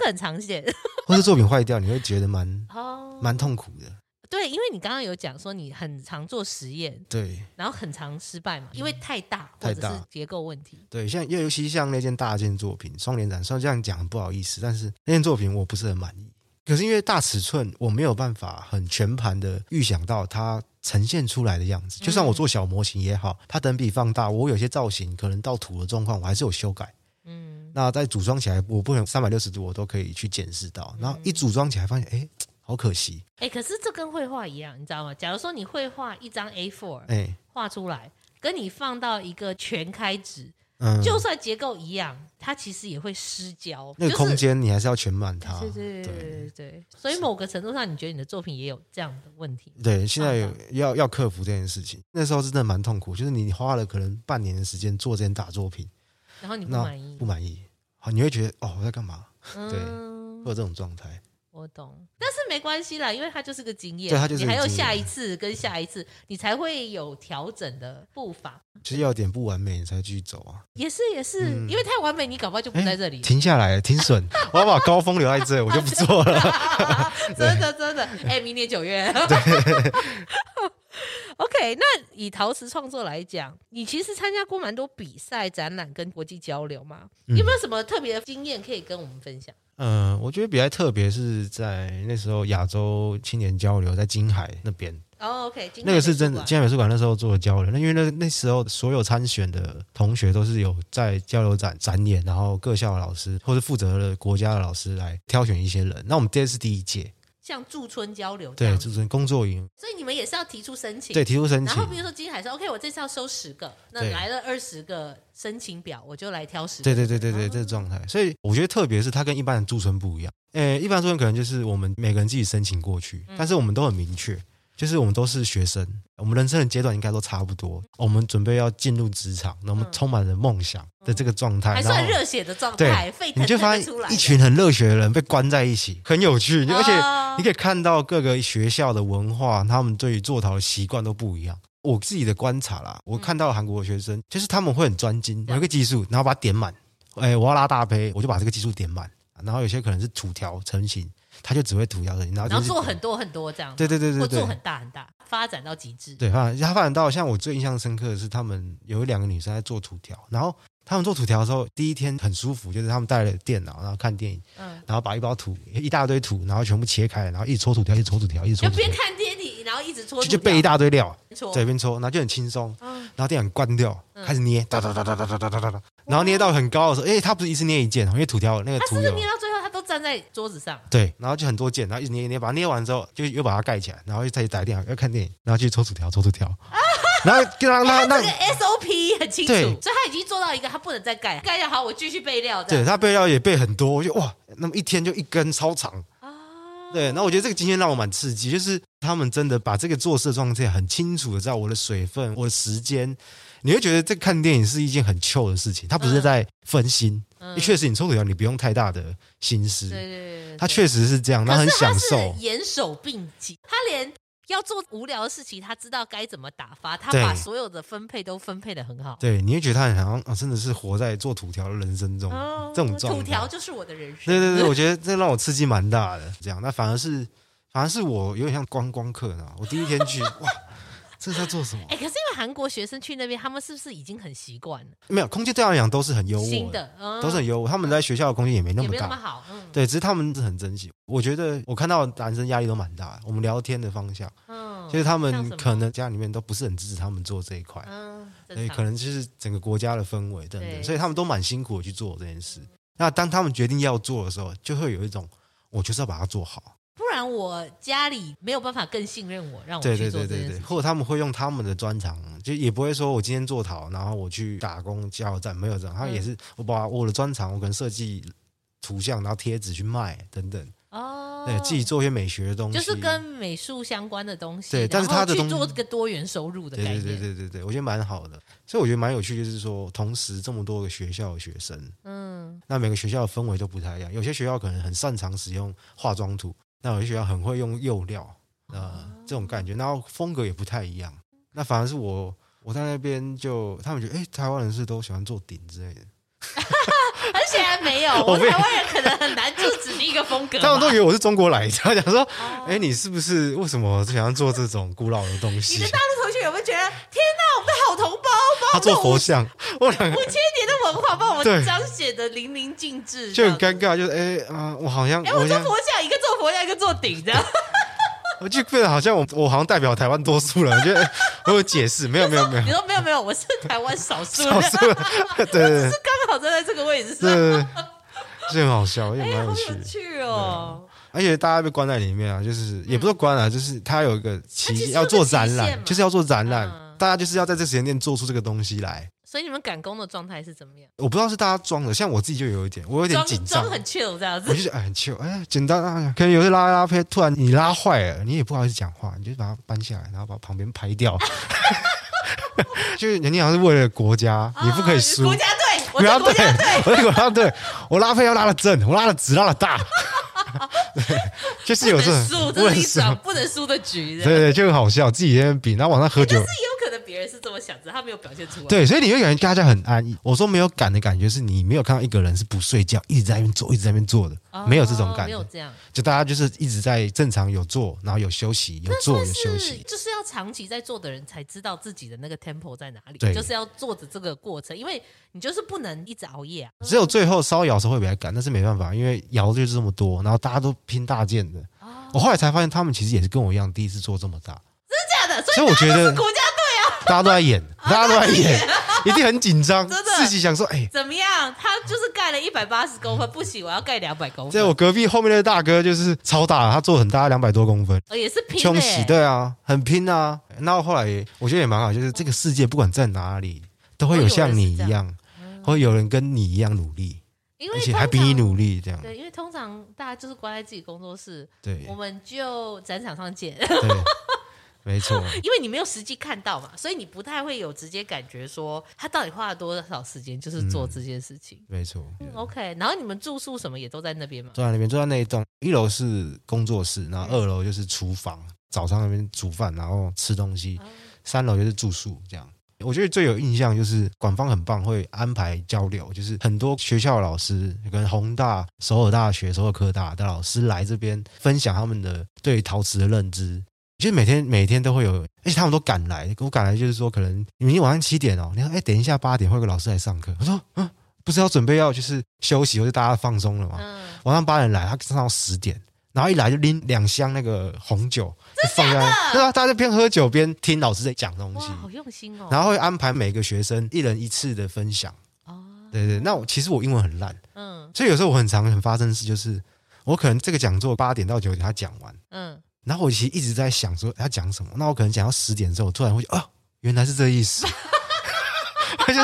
很常见，或者作品坏掉，你会觉得蛮蛮、oh, 痛苦的。对，因为你刚刚有讲说你很常做实验，对，然后很常失败嘛，因为太大或者是结构问题。对，像尤其像那件大件作品双年展，虽然这样讲很不好意思，但是那件作品我不是很满意。可是因为大尺寸，我没有办法很全盘的预想到它呈现出来的样子。就算我做小模型也好，它等比放大，我有些造型可能到土的状况，我还是有修改。嗯，那再组装起来，我不能三百六十度我都可以去检视到。然后一组装起来，发现哎，好可惜。哎，可是这跟绘画一样，你知道吗？假如说你绘画一张 A4，哎，画出来，跟你放到一个全开纸，嗯，就算结构一样，它其实也会失焦。那个空间你还是要全满它。对对对对对。所以某个程度上，你觉得你的作品也有这样的问题？对，现在有要要克服这件事情。那时候真的蛮痛苦，就是你花了可能半年的时间做这件大作品，然后你不满意，不满意，好，你会觉得哦，我在干嘛？对，会有这种状态。我懂，但是没关系啦，因为它就是个经验。对，它就是你还有下一次跟下一次，你才会有调整的步伐。其实要点不完美，你才继续走啊。也是也是，嗯、因为太完美，你搞不好就不在这里。停下来，停损，我要把高峰留在这，我就不做了。真的真的，哎、欸，明年九月。对 OK，那以陶瓷创作来讲，你其实参加过蛮多比赛、展览跟国际交流嘛？嗯、有没有什么特别的经验可以跟我们分享？嗯、呃，我觉得比较特别是在那时候亚洲青年交流在金海那边。哦，OK，那个是真的，金海美术馆那时候做的交流。那因为那那时候所有参选的同学都是有在交流展展演，然后各校的老师或是负责的国家的老师来挑选一些人。那我们这次是第一届。像驻村交流，对驻村工作营，所以你们也是要提出申请，对提出申请。然后比如说金海说，OK，我这次要收十个，那来了二十个申请表，我就来挑十个。对对对对对，哦、这个状态。所以我觉得特别是它跟一般的驻村不一样。诶，一般驻村可能就是我们每个人自己申请过去，但是我们都很明确。就是我们都是学生，我们人生的阶段应该都差不多。我们准备要进入职场，那我们充满了梦想的这个状态，还算热血的状态。对，你就发现一群很热血的人被关在一起，很有趣。而且你可以看到各个学校的文化，他们对于做陶的习惯都不一样。我自己的观察啦，我看到韩国的学生，就是他们会很专精某一个技术，然后把它点满。哎，我要拉大胚，我就把这个技术点满。然后有些可能是土条成型。他就只会涂鸦的，然后然后做很多很多这样，对对对对，做很大很大，发展到极致。对，发展他发展到像我最印象深刻的是，他们有两个女生在做土条，然后他们做土条的时候，第一天很舒服，就是他们带了电脑，然后看电影，嗯，然后把一包土一大堆土，然后全部切开，然后一直搓土条，一直搓土条，一直搓。就边看电影，然后一直搓，就就备一大堆料，在这边搓，然后就很轻松，然后电影关掉，开始捏，哒哒哒哒哒哒哒哒哒，然后捏到很高的时候，哎，他不是一次捏一件，因为土条那个土有。站在桌子上，对，然后就很多件，然后一直捏一捏，把它捏完之后，就又把它盖起来，然后又再去打电话，要看电影，然后去抽纸条，抽纸条，然后跟他那那个 SOP 很清楚，所以他已经做到一个，他不能再盖，盖掉好，我继续备料。对，他备料也备很多，我就哇，那么一天就一根超长。啊，对，然后我觉得这个经验让我蛮刺激，就是他们真的把这个做事的状态很清楚的知道我的水分，我的时间。你会觉得这看电影是一件很 chill 的事情，他不是在分心。嗯，确实，你抽土条你不用太大的心思。对对对，他确实是这样，他很享受。严守并进，他连要做无聊的事情，他知道该怎么打发，他把所有的分配都分配的很好。对，你会觉得他很好像啊，真的是活在做土条的人生中，哦、这种状态。土条就是我的人生。对对对，我觉得这让我刺激蛮大的。这样，那反而是反而是我有点像观光客呢。我第一天去，哇。这是在做什么？哎、欸，可是因为韩国学生去那边，他们是不是已经很习惯了？没有，空气对他们来讲都是很优渥的，嗯、都是很优渥。他们在学校的空间也没那么大没，那么好。嗯，对，只是他们是很珍惜。我觉得我看到男生压力都蛮大的。我们聊天的方向，嗯，就是他们可能家里面都不是很支持他们做这一块，嗯，所以可能就是整个国家的氛围等等，所以他们都蛮辛苦的去做这件事。那当他们决定要做的时候，就会有一种，我就是要把它做好。不然我家里没有办法更信任我，让我去做。对对对对对，或者他们会用他们的专长，就也不会说我今天做陶，然后我去打工加油站，没有这样。他也是我把我的专长，我可能设计图像，然后贴纸去卖等等。哦，对自己做一些美学的东西，就是跟美术相关的东西。对，但是他的东做这个多元收入的。对对对对对对，我觉得蛮好的。所以我觉得蛮有趣，就是说同时这么多个学校的学生，嗯，那每个学校的氛围都不太一样。有些学校可能很擅长使用化妆土。那有些学校很会用釉料，呃，这种感觉，然后风格也不太一样。那反而是我，我在那边就他们觉得，哎，台湾人是都喜欢做顶之类的。而显然没有，我台湾人可能很难就指定一个风格。他们都以为我是中国来的，他讲说，哎，你是不是为什么想要做这种古老的东西？你的大陆同学有没有觉得，天哪，我们的好同胞，他做佛像，我两五千年的文化把我们彰显的淋漓尽致，就很尴尬，就是哎啊，我好像，哎，我做佛像，一个做佛像，一个做顶，这样。我就变得好像我我好像代表台湾多数人，我觉得我有解释，没有没有没有，你说没有没有，我是台湾少数，少数，对对对，是刚好站在这个位置上，是很好笑，也蛮有趣，有趣哦。而且大家被关在里面啊，就是也不是关啊，就是他有一个期要做展览，就是要做展览，大家就是要在这时间点做出这个东西来。所以你们赶工的状态是怎么样？我不知道是大家装的，像我自己就有一点，我有点紧张，装很 chill 这样子。我就觉很 chill，哎简单啊，可能有些拉拉胚，突然你拉坏了，你也不好意思讲话，你就把它搬下来，然后把旁边拍掉。就是人家好像是为了国家，你不可以输。国家队，国家队，我是国家队，我拉胚要拉的正，我拉的直，拉的大。就是有这输，这是一场不能输的局。对对，就很好笑，自己在那边比，然后晚上喝酒。别人是这么想着，他没有表现出来。对，所以你会感觉大家很安逸。我说没有赶的感觉，是你没有看到一个人是不睡觉，一直在那边做，一直在那边做的，哦、没有这种感觉。没有这样，就大家就是一直在正常有做，然后有休息，有做有休息。就是要长期在做的人才知道自己的那个 tempo 在哪里。对，就是要做着这个过程，因为你就是不能一直熬夜啊。只有最后烧窑时候会比较赶，但是没办法，因为窑就是这么多，然后大家都拼大件的。哦、我后来才发现，他们其实也是跟我一样，第一次做这么大。真的假的？所以我觉得。大家都在演，大家都在演，一定很紧张，自己想说，哎，怎么样？他就是盖了一百八十公分，不行，我要盖两百公分。在我隔壁后面的大哥就是超大，他做很大，两百多公分，也是拼。冲洗，对啊，很拼啊。那后后来我觉得也蛮好，就是这个世界不管在哪里，都会有像你一样，会有人跟你一样努力，而且还比你努力这样。对，因为通常大家就是关在自己工作室，对，我们就展场上见。没错，因为你没有实际看到嘛，所以你不太会有直接感觉说他到底花了多少时间，就是做这件事情。嗯、没错、嗯、，OK。然后你们住宿什么也都在那边吗？住在那边，住在那一栋。一楼是工作室，然后二楼就是厨房，早上那边煮饭，然后吃东西。三楼就是住宿，这样。我觉得最有印象就是馆方很棒，会安排交流，就是很多学校老师跟宏大、首尔大学、首尔科大的老师来这边分享他们的对陶瓷的认知。就每天每天都会有，而且他们都赶来。我赶来就是说，可能明天晚上七点哦，你说哎，等一下八点会有个老师来上课。我说嗯，不是要准备要就是休息或者大家放松了吗？嗯、晚上八点来，他上到十点，然后一来就拎两箱那个红酒，就放在对啊，大家就边喝酒边听老师在讲东西，好用心哦。然后会安排每个学生一人一次的分享。哦，对对，那我其实我英文很烂，嗯，所以有时候我很常很发生的事就是，我可能这个讲座八点到九点他讲完，嗯。然后我其实一直在想说要讲什么，那我可能讲到十点之后，我突然会觉得哦，原来是这个意思，他就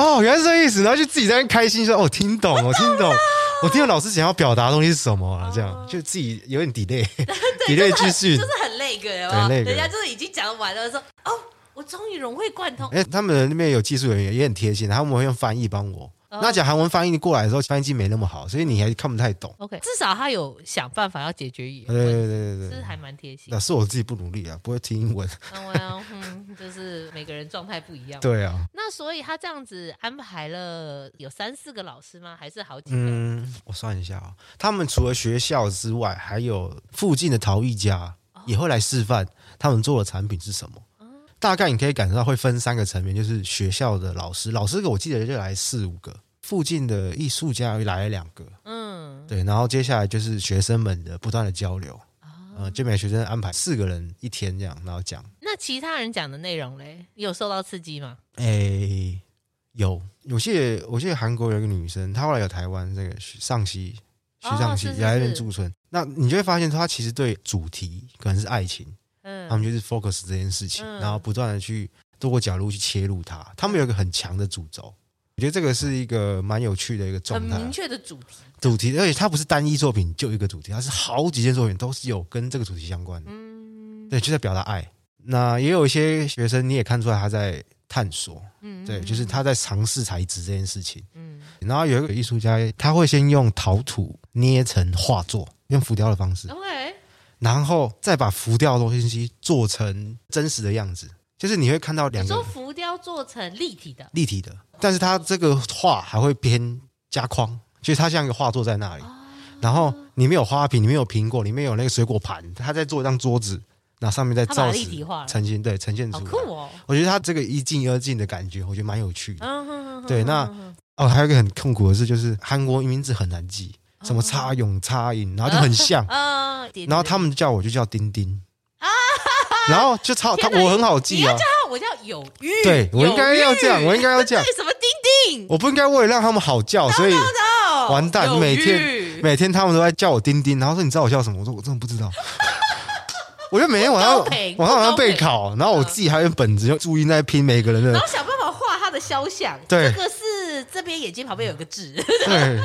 哦，原来是这个意思，然后就自己在那开心说哦，听懂，我听懂，我听懂老师想要表达的东西是什么了，这样就自己有点 delay，delay 继续，就是很累个，人家就是已经讲完了，说哦，我终于融会贯通。哎，他们那边有技术人员也很贴心，他们会用翻译帮我。那讲韩文翻译过来的时候，翻译机没那么好，所以你还看不太懂。OK，至少他有想办法要解决语言。对对对对对，是还蛮贴心。那是我自己不努力啊，不会听英文。嗯，就是每个人状态不一样。对啊。那所以他这样子安排了有三四个老师吗？还是好几个？嗯，我算一下啊，他们除了学校之外，还有附近的陶艺家也会来示范他们做的产品是什么。大概你可以感受到会分三个层面，就是学校的老师，老师我记得就来四五个，附近的艺术家又来了两个，嗯，对，然后接下来就是学生们的不断的交流，啊、呃，就每个学生安排四个人一天这样，然后讲。那其他人讲的内容嘞，你有受到刺激吗？诶，有，我记得我记得韩国有一个女生，她后来有台湾这个上戏徐尚熙来那边驻村，那你就会发现她其实对主题可能是爱情。嗯，他们就是 focus 这件事情，嗯、然后不断的去多个角度去切入它。他们有一个很强的主轴，我觉得这个是一个蛮有趣的一个状态。很明确的主题，主题，而且它不是单一作品就一个主题，它是好几件作品都是有跟这个主题相关的。嗯，对，就在表达爱。那也有一些学生，你也看出来他在探索。嗯，对，就是他在尝试材质这件事情。嗯，然后有一个艺术家，他会先用陶土捏成画作，用浮雕的方式。OK。然后再把浮雕的东西做成真实的样子，就是你会看到两个。你说浮雕做成立体的，立体的，但是它这个画还会偏加框，就是它像一个画作在那里。哦、然后里面有花瓶，里面有苹果，里面有那个水果盘，他在做一张桌子，那上面在造立体化呈现，对，呈现出来。好酷哦！我觉得他这个一进二进的感觉，我觉得蛮有趣的。嗯、哼哼哼对，那哦，还有一个很痛苦的事，就是韩国名字很难记。什么插勇插影，然后就很像，然后他们叫我就叫丁丁，然后就超他我很好记啊，叫我叫有玉，对我应该要这样，我应该要这样，什么丁丁？我不应该为了让他们好叫，所以完蛋，每天每天他们都在叫我丁丁，然后说你知道我叫什么？我说我真的不知道，我就每天晚上晚上晚上备考，然后我自己还有本子，就注意在拼每个人的。然后想办法画他的肖像，对，这个是这边眼睛旁边有个痣，对，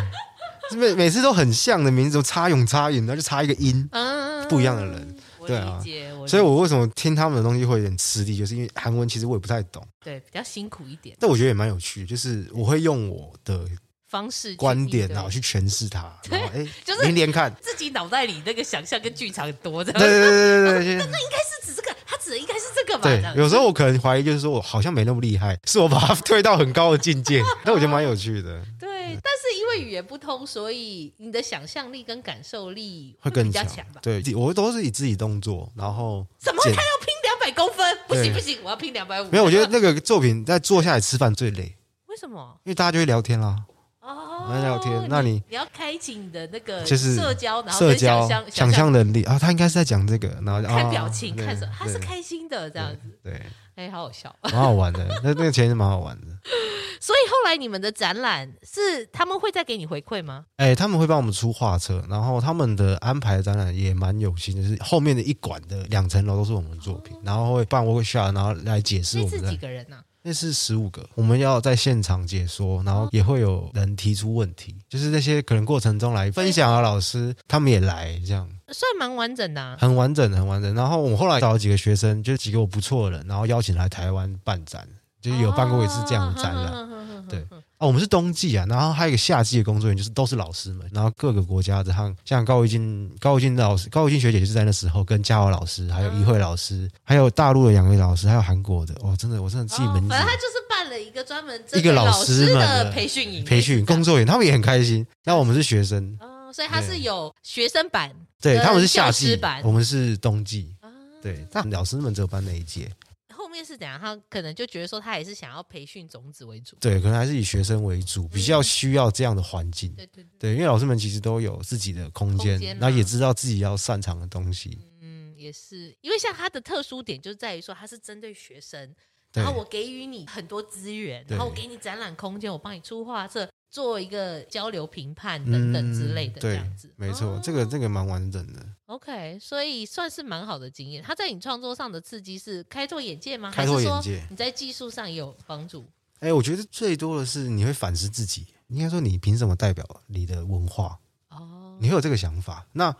每每次都很像的名字，都插永插影，然后就差一个音，嗯，不一样的人，对啊，所以我为什么听他们的东西会有点吃力，就是因为韩文其实我也不太懂，对，比较辛苦一点，但我觉得也蛮有趣，就是我会用我的。方式观点，然后去诠释它，然后哎，就是连连看。自己脑袋里那个想象跟剧场很多的，对对对对对，那那应该是指这个，他指的应该是这个吧？对，有时候我可能怀疑，就是说我好像没那么厉害，是我把它推到很高的境界，但我觉得蛮有趣的。对，但是因为语言不通，所以你的想象力跟感受力会更强吧？对，我都是以自己动作，然后怎么他要拼两百公分？不行不行，我要拼两百五。没有，我觉得那个作品在坐下来吃饭最累。为什么？因为大家就会聊天啦。哦，聊天，那你你要开启你的那个就是社交，然后社交想想象能力啊，他应该是在讲这个，然后看表情，看什么，他是开心的这样子，对，哎，好好笑，蛮好玩的，那那个钱是蛮好玩的。所以后来你们的展览是他们会再给你回馈吗？哎，他们会帮我们出画册，然后他们的安排的展览也蛮有心的，是后面的一馆的两层楼都是我们的作品，然后会办 workshop，然后来解释我们是几个人呢？那是十五个，我们要在现场解说，然后也会有人提出问题，就是那些可能过程中来分享的老师，他们也来，这样算蛮完整的，啊，很完整，很完整。然后我们后来找了几个学生，就是几个我不错的人，然后邀请来台湾办展，就是有办过一次这样的展览，对。哦，我们是冬季啊，然后还有一个夏季的工作人员，就是都是老师们，然后各个国家的，像像高维静、高维静老师、高维静学姐就是在那时候跟嘉豪老师，还有一慧老师，还有大陆的两位老师，还有韩国的，哦，真的，我真的记门。反正他就是办了一个专门一个老师的培训营、培训工作人员，他们也很开心。那我们是学生，哦，所以他是有学生版，对，他们是夏季版，我们是冬季，对，但老师们只有办那一届。是怎样？他可能就觉得说，他也是想要培训种子为主，对，可能还是以学生为主，比较需要这样的环境。对对对，因为老师们其实都有自己的空间，然后也知道自己要擅长的东西。嗯，也是，因为像他的特殊点就在于说，他是针对学生，然后我给予你很多资源，然后我给你展览空间，我帮你出画册。做一个交流评判等等之类的这样子，没错，这个这个蛮完整的。OK，所以算是蛮好的经验。他在你创作上的刺激是开拓眼界吗？开拓眼界。你在技术上也有帮助？哎，我觉得最多的是你会反思自己。应该说，你凭什么代表你的文化？哦，你会有这个想法。那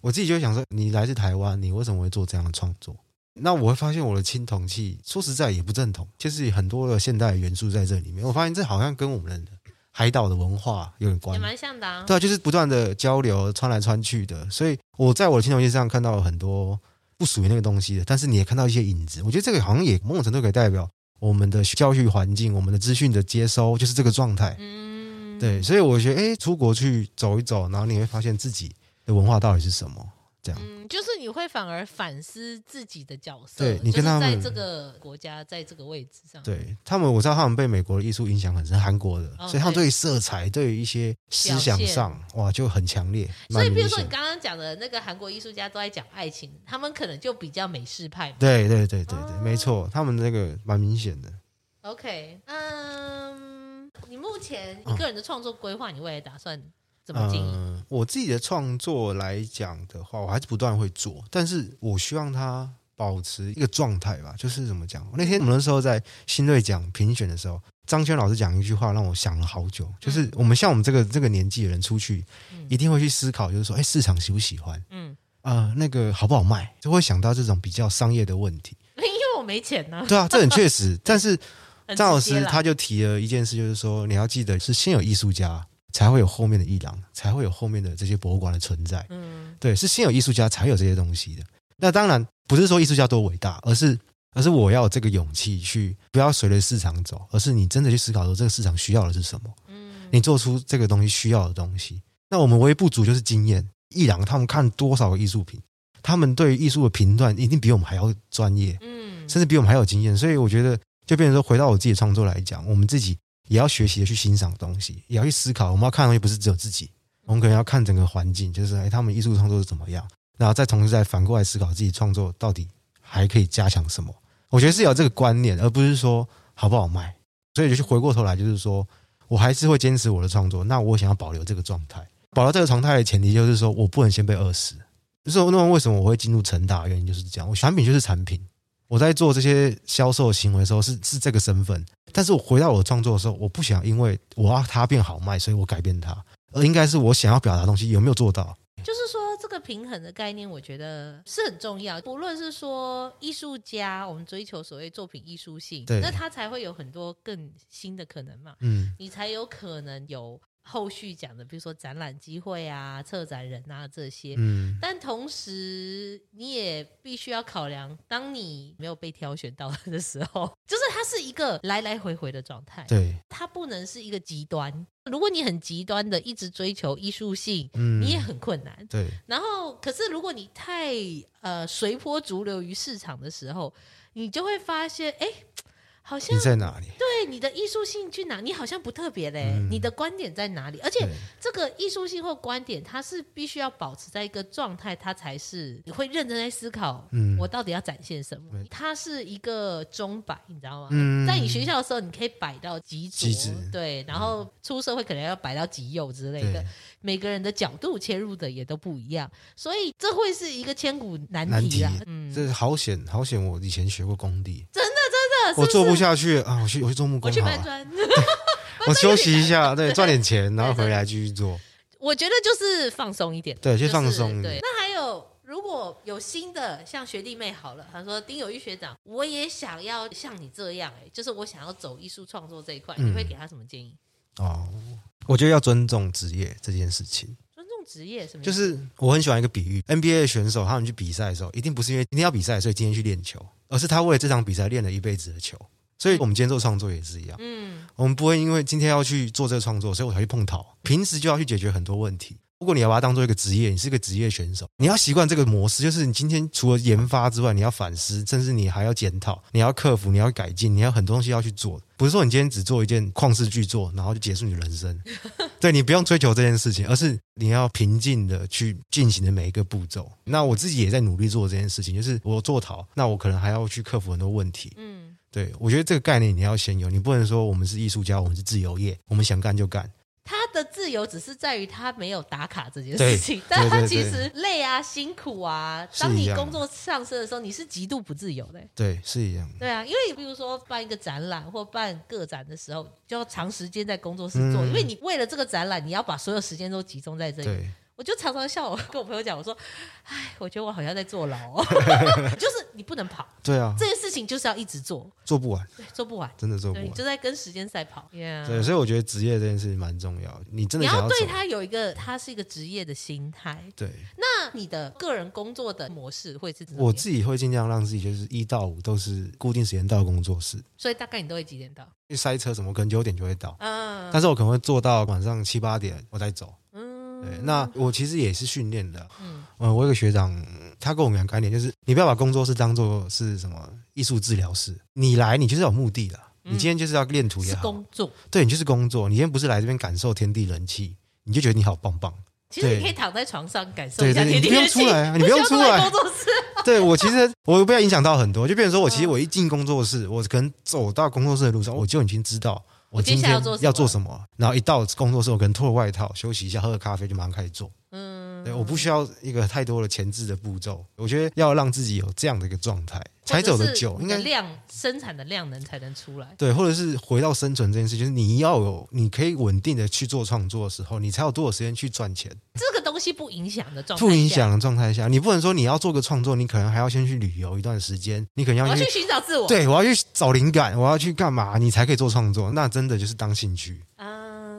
我自己就会想说，你来自台湾，你为什么会做这样的创作？那我会发现我的青铜器，说实在也不正统，就是很多的现代元素在这里面。我发现这好像跟我们的。海岛的文化有点关系，也蛮像的啊。对啊，就是不断的交流，穿来穿去的。所以我在我的青铜器上看到了很多不属于那个东西的，但是你也看到一些影子。我觉得这个好像也某种程度可以代表我们的教育环境，我们的资讯的接收就是这个状态。嗯，对。所以我觉得，哎，出国去走一走，然后你会发现自己的文化到底是什么。嗯，就是你会反而反思自己的角色，对，你跟他们在这个国家，在这个位置上，对他们，我知道他们被美国的艺术影响很深，韩国的，所以他们对于色彩，对于一些思想上，哇，就很强烈。所以，比如说你刚刚讲的那个韩国艺术家都在讲爱情，他们可能就比较美式派。对对对对对，没错，他们那个蛮明显的。OK，嗯，你目前一个人的创作规划，你未来打算？怎么经营？嗯，我自己的创作来讲的话，我还是不断会做，但是我希望它保持一个状态吧。就是怎么讲？那天我们那时候在新锐奖评选的时候，张轩老师讲一句话，让我想了好久。就是我们像我们这个这个年纪的人出去，一定会去思考，就是说，哎，市场喜不喜欢？嗯啊，呃，那个好不好卖？就会想到这种比较商业的问题。因为我没钱呢。对啊，这很确实。但是张老师他就提了一件事，就是说你要记得是先有艺术家。才会有后面的艺廊，才会有后面的这些博物馆的存在。嗯，对，是先有艺术家，才有这些东西的。那当然不是说艺术家多伟大，而是而是我要有这个勇气去，不要随着市场走，而是你真的去思考说这个市场需要的是什么。嗯，你做出这个东西需要的东西。那我们唯一不足就是经验。艺廊他们看多少个艺术品，他们对于艺术的评断一定比我们还要专业。嗯，甚至比我们还有经验。所以我觉得，就变成说，回到我自己创作来讲，我们自己。也要学习的去欣赏东西，也要去思考。我们要看的东西不是只有自己，我们可能要看整个环境，就是哎，他们艺术创作是怎么样，然后再同时再反过来思考自己创作到底还可以加强什么。我觉得是有这个观念，而不是说好不好卖。所以就去回过头来，就是说我还是会坚持我的创作。那我想要保留这个状态，保留这个状态的前提就是说我不能先被饿死。就是说，那么为什么我会进入成大？原因就是这样，我产品就是产品。我在做这些销售行为的时候，是是这个身份，但是我回到我的创作的时候，我不想因为我要它变好卖，所以我改变它，而应该是我想要表达的东西有没有做到。就是说，这个平衡的概念，我觉得是很重要。不论是说艺术家，我们追求所谓作品艺术性，那他才会有很多更新的可能嘛。嗯，你才有可能有。后续讲的，比如说展览机会啊、策展人啊这些，嗯，但同时你也必须要考量，当你没有被挑选到的时候，就是它是一个来来回回的状态，对，它不能是一个极端。如果你很极端的一直追求艺术性，嗯，你也很困难，对。然后，可是如果你太呃随波逐流于市场的时候，你就会发现，哎。好像你在哪里？对，你的艺术性去哪？你好像不特别嘞。嗯、你的观点在哪里？而且这个艺术性或观点，它是必须要保持在一个状态，它才是你会认真在思考。嗯，我到底要展现什么？嗯、它是一个钟摆，你知道吗？嗯、在你学校的时候，你可以摆到极左，极对，然后出社会可能要摆到极右之类的。每个人的角度切入的也都不一样，所以这会是一个千古难题啊。嗯，这是好险，好险！我以前学过工地，我做不下去啊！我去，我去做木工。我去搬砖。我休息一下，对，赚点钱，然后回来继续做。我觉得就是放松一点，对，去放松。对，那还有，如果有新的，像学弟妹好了，他说丁有玉学长，我也想要像你这样，哎，就是我想要走艺术创作这一块，你会给他什么建议？哦，我觉得要尊重职业这件事情。职业什么？就是我很喜欢一个比喻，NBA 的选手他们去比赛的时候，一定不是因为今天要比赛，所以今天去练球。而是他为了这场比赛练了一辈子的球，所以我们今天做创作也是一样。嗯，我们不会因为今天要去做这个创作，所以我才去碰头。平时就要去解决很多问题。如果你要把它当做一个职业，你是个职业选手，你要习惯这个模式，就是你今天除了研发之外，你要反思，甚至你还要检讨，你要克服，你要改进，你要很多东西要去做。不是说你今天只做一件旷世巨作，然后就结束你的人生。对，你不用追求这件事情，而是你要平静的去进行的每一个步骤。那我自己也在努力做这件事情，就是我做陶，那我可能还要去克服很多问题。嗯，对，我觉得这个概念你要先有，你不能说我们是艺术家，我们是自由业，我们想干就干。他的自由只是在于他没有打卡这件事情，但他其实累啊、辛苦啊。当你工作上升的时候，你是极度不自由的。对，是一样的。对啊，因为比如说办一个展览或办个展的时候，就要长时间在工作室做，因为你为了这个展览，你要把所有时间都集中在这里。我就常常笑我跟我朋友讲，我说，哎，我觉得我好像在坐牢，哦 就是你不能跑。对啊，这件事情就是要一直做，做不完，对做不完，真的做不完，就在跟时间赛跑。Yeah. 对，所以我觉得职业这件事情蛮重要。你真的你要对他有一个，他是一个职业的心态。对，那你的个人工作的模式会是怎么样？我自己会尽量让自己就是一到五都是固定时间到工作室。所以大概你都会几点到？因为塞车什么，可能九点就会到。嗯，但是我可能会做到晚上七八点，我再走。对，那我其实也是训练的。嗯，呃，我有个学长，他跟我们讲概念，就是你不要把工作室当做是什么艺术治疗室，你来你就是有目的的，你今天就是要练图也好，工作，对，你就是工作，你今天不是来这边感受天地人气，你就觉得你好棒棒。其实你可以躺在床上感受一下天地人气，你不用出来啊，你不用出来工作室。对，我其实我不要影响到很多，就变成说我其实我一进工作室，我可能走到工作室的路上，我就已经知道。我今天要做什么？然后一到工作室，我可能脱了外套，休息一下，喝个咖啡，就马上开始做。嗯，对，我不需要一个太多的前置的步骤。我觉得要让自己有这样的一个状态，才走得久。应该量生产的量能才能出来。对，或者是回到生存这件事，就是你要有，你可以稳定的去做创作的时候，你才有多少时间去赚钱。这个东西不影响的状态，不影响的状态下，你不能说你要做个创作，你可能还要先去旅游一段时间，你可能要去寻找自我。对，我要去找灵感，我要去干嘛，你才可以做创作。那真的就是当兴趣。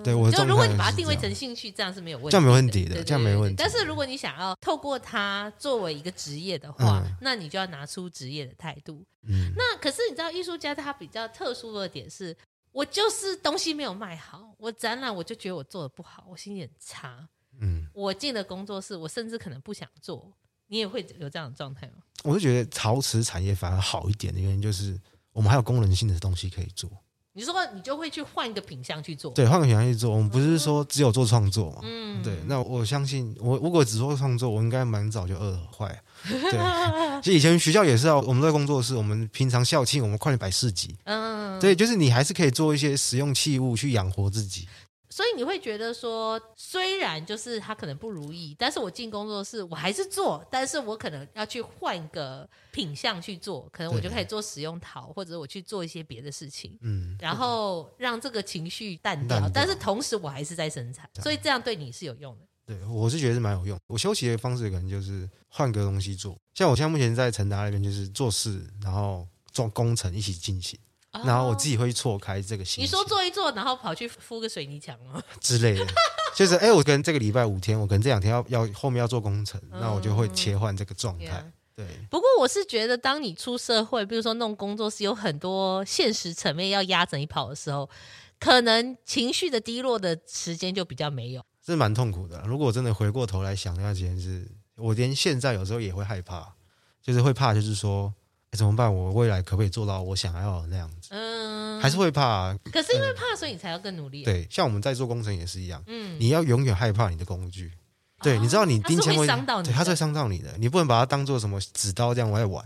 对，我就如果你把它定位成兴趣，这样是没有问题，这样没问题的，这样没问题。但是如果你想要透过它作为一个职业的话，嗯、那你就要拿出职业的态度。嗯，那可是你知道，艺术家他比较特殊的点是，我就是东西没有卖好，我展览我就觉得我做的不好，我心情很差。嗯，我进了工作室，我甚至可能不想做。你也会有这样的状态吗？我就觉得陶瓷产业反而好一点的原因，就是我们还有功能性的东西可以做。你说你就会去换一个品相去做，对，换个品相去做。我们不是说只有做创作嘛，嗯，对。那我相信，我如果只做创作，我应该蛮早就饿坏。对，其实以前学校也是啊，我们在工作室，我们平常校庆，我们快点摆市集，嗯，对，就是你还是可以做一些实用器物去养活自己。所以你会觉得说，虽然就是他可能不如意，但是我进工作室我还是做，但是我可能要去换个品相去做，可能我就可以做使用陶，或者我去做一些别的事情，嗯，然后让这个情绪淡掉，淡掉，但是同时我还是在生产，所以这样对你是有用的。对，我是觉得是蛮有用。我休息的方式可能就是换个东西做，像我现在目前在成达那边就是做事，然后做工程一起进行。然后我自己会错开这个心。你说做一做，然后跑去敷个水泥墙吗？之类的，就是哎，我可能这个礼拜五天，我可能这两天要要后面要做工程，那我就会切换这个状态。对。不过我是觉得，当你出社会，比如说弄工作室，有很多现实层面要压着你跑的时候，可能情绪的低落的时间就比较没有。是蛮痛苦的。如果我真的回过头来想那段时间，是我连现在有时候也会害怕，就是会怕，就是说。怎么办？我未来可不可以做到我想要的那样子？嗯，还是会怕啊。可是因为怕，所以你才要更努力。对，像我们在做工程也是一样。嗯，你要永远害怕你的工具。对，你知道你钉枪会伤到你，它会伤到你的。你不能把它当做什么纸刀这样来玩。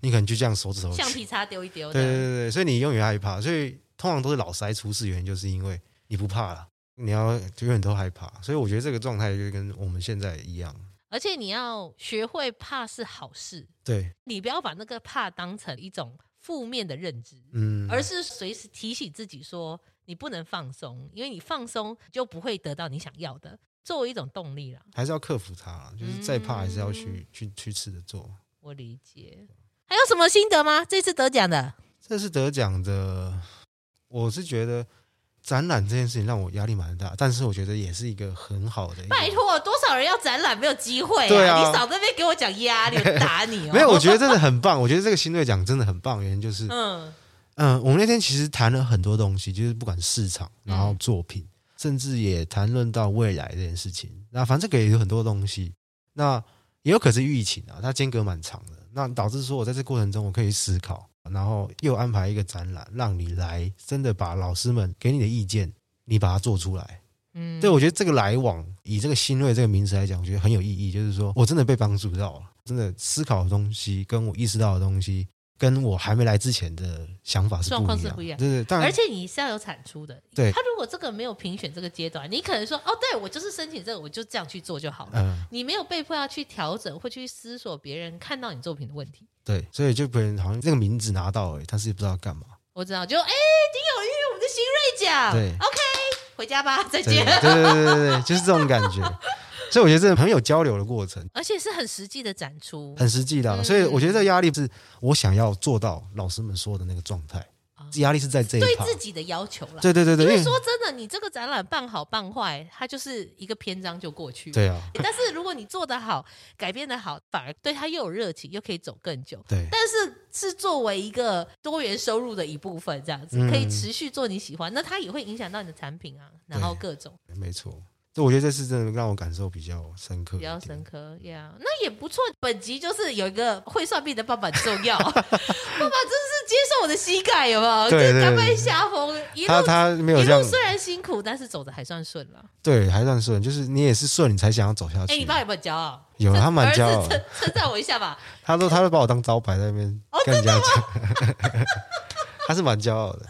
你可能就这样手指头橡皮擦丢一丢。对对对对，所以你永远害怕。所以通常都是老塞出事，原因就是因为你不怕了，你要永远都害怕。所以我觉得这个状态就跟我们现在一样。而且你要学会怕是好事，对，你不要把那个怕当成一种负面的认知，嗯，而是随时提醒自己说你不能放松，因为你放松就不会得到你想要的，作为一种动力啦，还是要克服它，就是再怕还是要去、嗯、去去试着做。我理解。还有什么心得吗？这次得奖的，这次得奖的，我是觉得。展览这件事情让我压力蛮大，但是我觉得也是一个很好的。拜托，多少人要展览没有机会啊？对啊，你少在那边给我讲压力，我打你哦。没有，我觉得真的很棒。我觉得这个新锐奖真的很棒，原因就是，嗯嗯，我们那天其实谈了很多东西，就是不管市场，然后作品，嗯、甚至也谈论到未来这件事情。那反正这个也有很多东西，那也有可是疫情啊，它间隔蛮长的，那导致说我在这过程中我可以思考。然后又安排一个展览，让你来真的把老师们给你的意见，你把它做出来。嗯，对，我觉得这个来往，以这个新锐这个名词来讲，我觉得很有意义。就是说我真的被帮助到了，真的思考的东西，跟我意识到的东西。跟我还没来之前的想法是不一样，状况是不一样，对对，当然，而且你是要有产出的。对，他如果这个没有评选这个阶段，你可能说哦，对我就是申请这个，我就这样去做就好了。嗯，你没有被迫要去调整或去思索别人看到你作品的问题。对，所以就别人好像这个名字拿到，哎，但是不知道干嘛。我知道，就哎，丁有玉，我们的新锐奖。对，OK，回家吧，再见。对对对对对，就是这种感觉。所以我觉得这个很有交流的过程，而且是很实际的展出，很实际的、啊。嗯、所以我觉得这个压力是我想要做到老师们说的那个状态，压、哦、力是在这一块，对自己的要求了。对对对对，因为说真的，你这个展览办好办坏，它就是一个篇章就过去了。对啊，但是如果你做得好，改编的好，反而对他又有热情，又可以走更久。对，但是是作为一个多元收入的一部分，这样子、嗯、可以持续做你喜欢，那它也会影响到你的产品啊，然后各种。没错。这我觉得这次真的让我感受比较深刻，比较深刻呀，那也不错。本集就是有一个会算命的爸爸很重要，爸爸真是接受我的膝盖，有没有？对，甘拜下风。一路他他没有这样，一路虽然辛苦，但是走的还算顺了。对，还算顺，就是你也是顺，你才想要走下去。哎，你爸有没有骄傲？有，他蛮骄傲。称称赞我一下吧。他说，他会把我当招牌在那边跟人家讲。他是蛮骄傲的。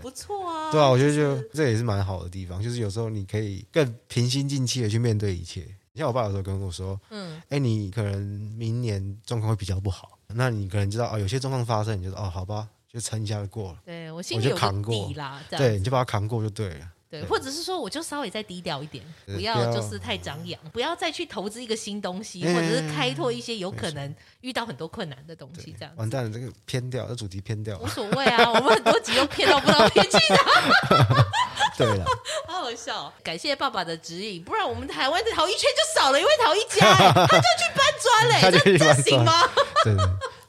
不错啊，对啊，我觉得就这也是蛮好的地方，就是有时候你可以更平心静气的去面对一切。你像我爸有时候跟我说，嗯，哎，你可能明年状况会比较不好，那你可能知道哦，有些状况发生，你就说哦，好吧，就撑一下就过了。对，我心里有个底啦，对，你就把它扛过就对了。对，或者是说，我就稍微再低调一点，不要就是太张扬，不要再去投资一个新东西，或者是开拓一些有可能遇到很多困难的东西，这样。完蛋了，这个偏掉，这主题偏掉。无所谓啊，我们很多集都偏到不知道偏去哪。对了，好好笑，感谢爸爸的指引，不然我们台湾的陶艺圈就少了一位陶艺家，他就去搬砖嘞，这这行吗？对。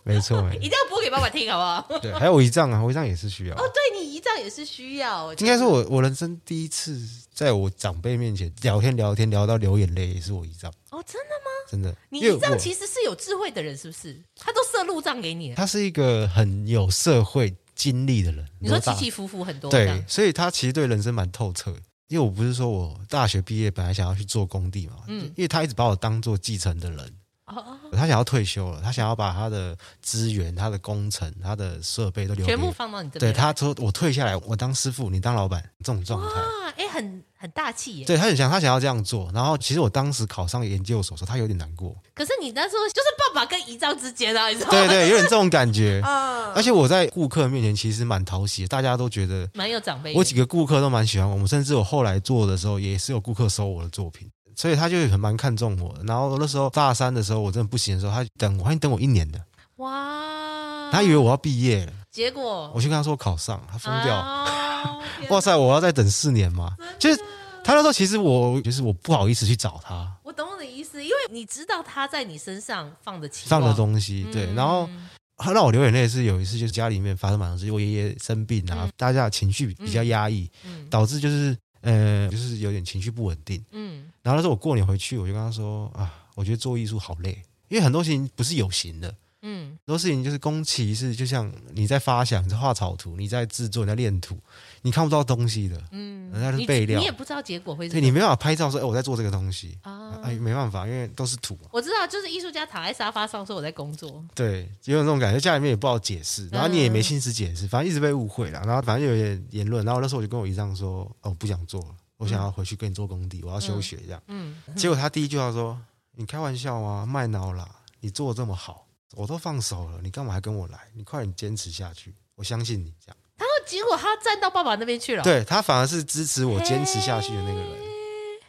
没错，一定要播给爸爸听，好不好？对，还有我姨丈啊，我姨丈也是需要。哦，对你姨丈也是需要。应该是我我人生第一次在我长辈面前聊天聊天聊到流眼泪，也是我姨丈。哦，真的吗？真的。你姨丈其实是有智慧的人，是不是？他都设路障给你。他是一个很有社会经历的人。你说起起伏伏很多，对，所以他其实对人生蛮透彻。因为我不是说我大学毕业本来想要去做工地嘛，嗯，因为他一直把我当做继承的人。哦，他想要退休了，他想要把他的资源、他的工程、他的设备都留全部放到你这边。对，他说：“我退下来，我当师傅，你当老板。”这种状态，哇，哎，很很大气耶。对，他很想，他想要这样做。然后，其实我当时考上研究所的时候，他有点难过。可是你那时候就是爸爸跟遗照之间啊，你知道吗？对对，有点这种感觉。嗯。而且我在顾客面前其实蛮讨喜，大家都觉得蛮有长辈。我几个顾客都蛮喜欢我们，甚至我后来做的时候，也是有顾客收我的作品。所以他就很蛮看重我的，然后那时候大三的时候，我真的不行的时候，他等我，他等我一年的，哇！他以为我要毕业。了，结果？我去跟他说我考上，他疯掉，哦、哇塞，我要再等四年嘛？就是他那时候其实我就是我不好意思去找他，我懂你的意思，因为你知道他在你身上放的情放的东西，对，嗯、然后他让我流眼泪是有一次，就是家里面发生蛮多事，我爷爷生病啊，嗯、大家的情绪比较压抑，嗯、导致就是。呃，就是有点情绪不稳定，嗯，然后那时候我过年回去，我就跟他说啊，我觉得做艺术好累，因为很多事情不是有形的，嗯，很多事情就是工期是就像你在发想，你在画草图，你在制作，你在练土，你看不到东西的，嗯，人家是备料，你，你也不知道结果会是，对，你没办法拍照说，哎，我在做这个东西啊，哎，没办法，因为都是土。我知道，就是艺术家躺在沙发上说我在工作，对，有种那种感觉，家里面也不好解释，然后你也没心思解释，反正一直被误会了，然后反正有点言论，然后那时候我就跟我姨丈说，哦，我不想做了。我想要回去跟你做工地，我要休学这样。嗯，嗯，结果他第一句话说：“你开玩笑吗？卖脑啦！你做的这么好，我都放手了，你干嘛还跟我来？你快点坚持下去，我相信你。”这样。他说：“结果他站到爸爸那边去了。”对，他反而是支持我坚持下去的那个人。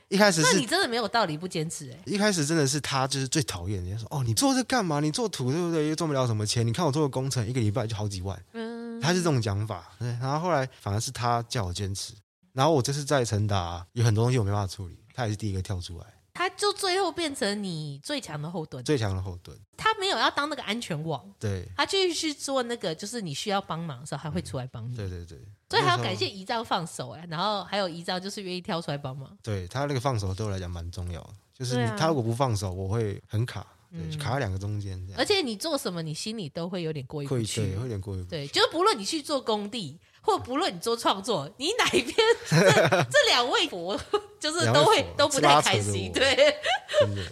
一开始是，那你真的没有道理不坚持哎。一开始真的是他就是最讨厌，人家说：“哦，你做这干嘛？你做土对不对？又赚不了什么钱。你看我做个工程，一个礼拜就好几万。”嗯，他是这种讲法。对，然后后来反而是他叫我坚持。然后我这次在成达有很多东西我没办法处理，他也是第一个跳出来，他就最后变成你最强的后盾，最强的后盾。他没有要当那个安全网，对，他继续去做那个，就是你需要帮忙的时候，他会出来帮你。对对对，所以还要感谢遗照放手哎，然后还有遗照就是愿意跳出来帮忙。对，他那个放手对我来讲蛮重要的，就是你他如果不放手，我会很卡。卡在两个中间，而且你做什么，你心里都会有点过意不去，对，会有点过意不去。对，就是不论你去做工地，或不论你做创作，你哪一边，这 这两位佛就是都会都不太开心，对，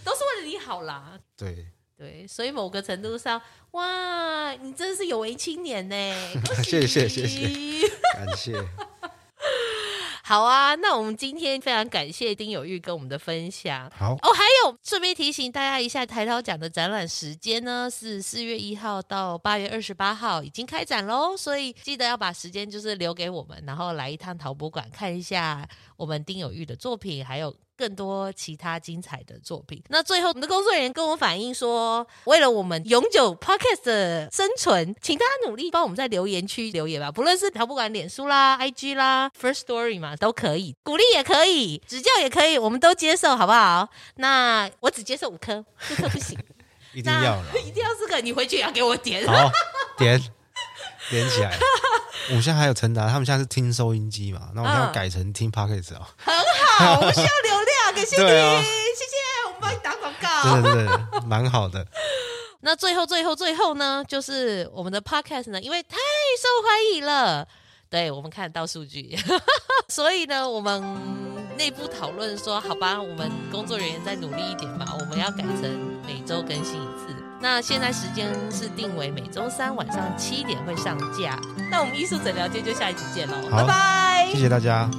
都是为了你好啦。对对，所以某个程度上，哇，你真是有为青年呢！谢谢谢谢，感谢。好啊，那我们今天非常感谢丁有玉跟我们的分享。好哦，还有顺便提醒大家一下，台涛奖的展览时间呢是四月一号到八月二十八号，已经开展喽，所以记得要把时间就是留给我们，然后来一趟陶博馆看一下我们丁有玉的作品，还有。更多其他精彩的作品。那最后，我们的工作人员跟我反映说，为了我们永久 Podcast 的生存，请大家努力帮我们在留言区留言吧。不论是陶博馆脸书啦、IG 啦、First Story 嘛，都可以，鼓励也可以，指教也可以，我们都接受，好不好？那我只接受五颗，四颗不行。一定要，一定要四个，你回去也要给我点。好，点点起来。我现在还有陈达，他们现在是听收音机嘛，那我们要改成听 podcast 哦。很好，我们需要流量，感谢你，啊、谢谢，我们帮你打广告，对对对，蛮好的。那最后最后最后呢，就是我们的 Podcast 呢，因为太受欢迎了，对我们看得到数据，所以呢，我们内部讨论说，好吧，我们工作人员再努力一点吧，我们要改成每周更新一次。那现在时间是定为每周三晚上七点会上架。那我们艺术诊疗间就下一集见喽，拜拜，谢谢大家。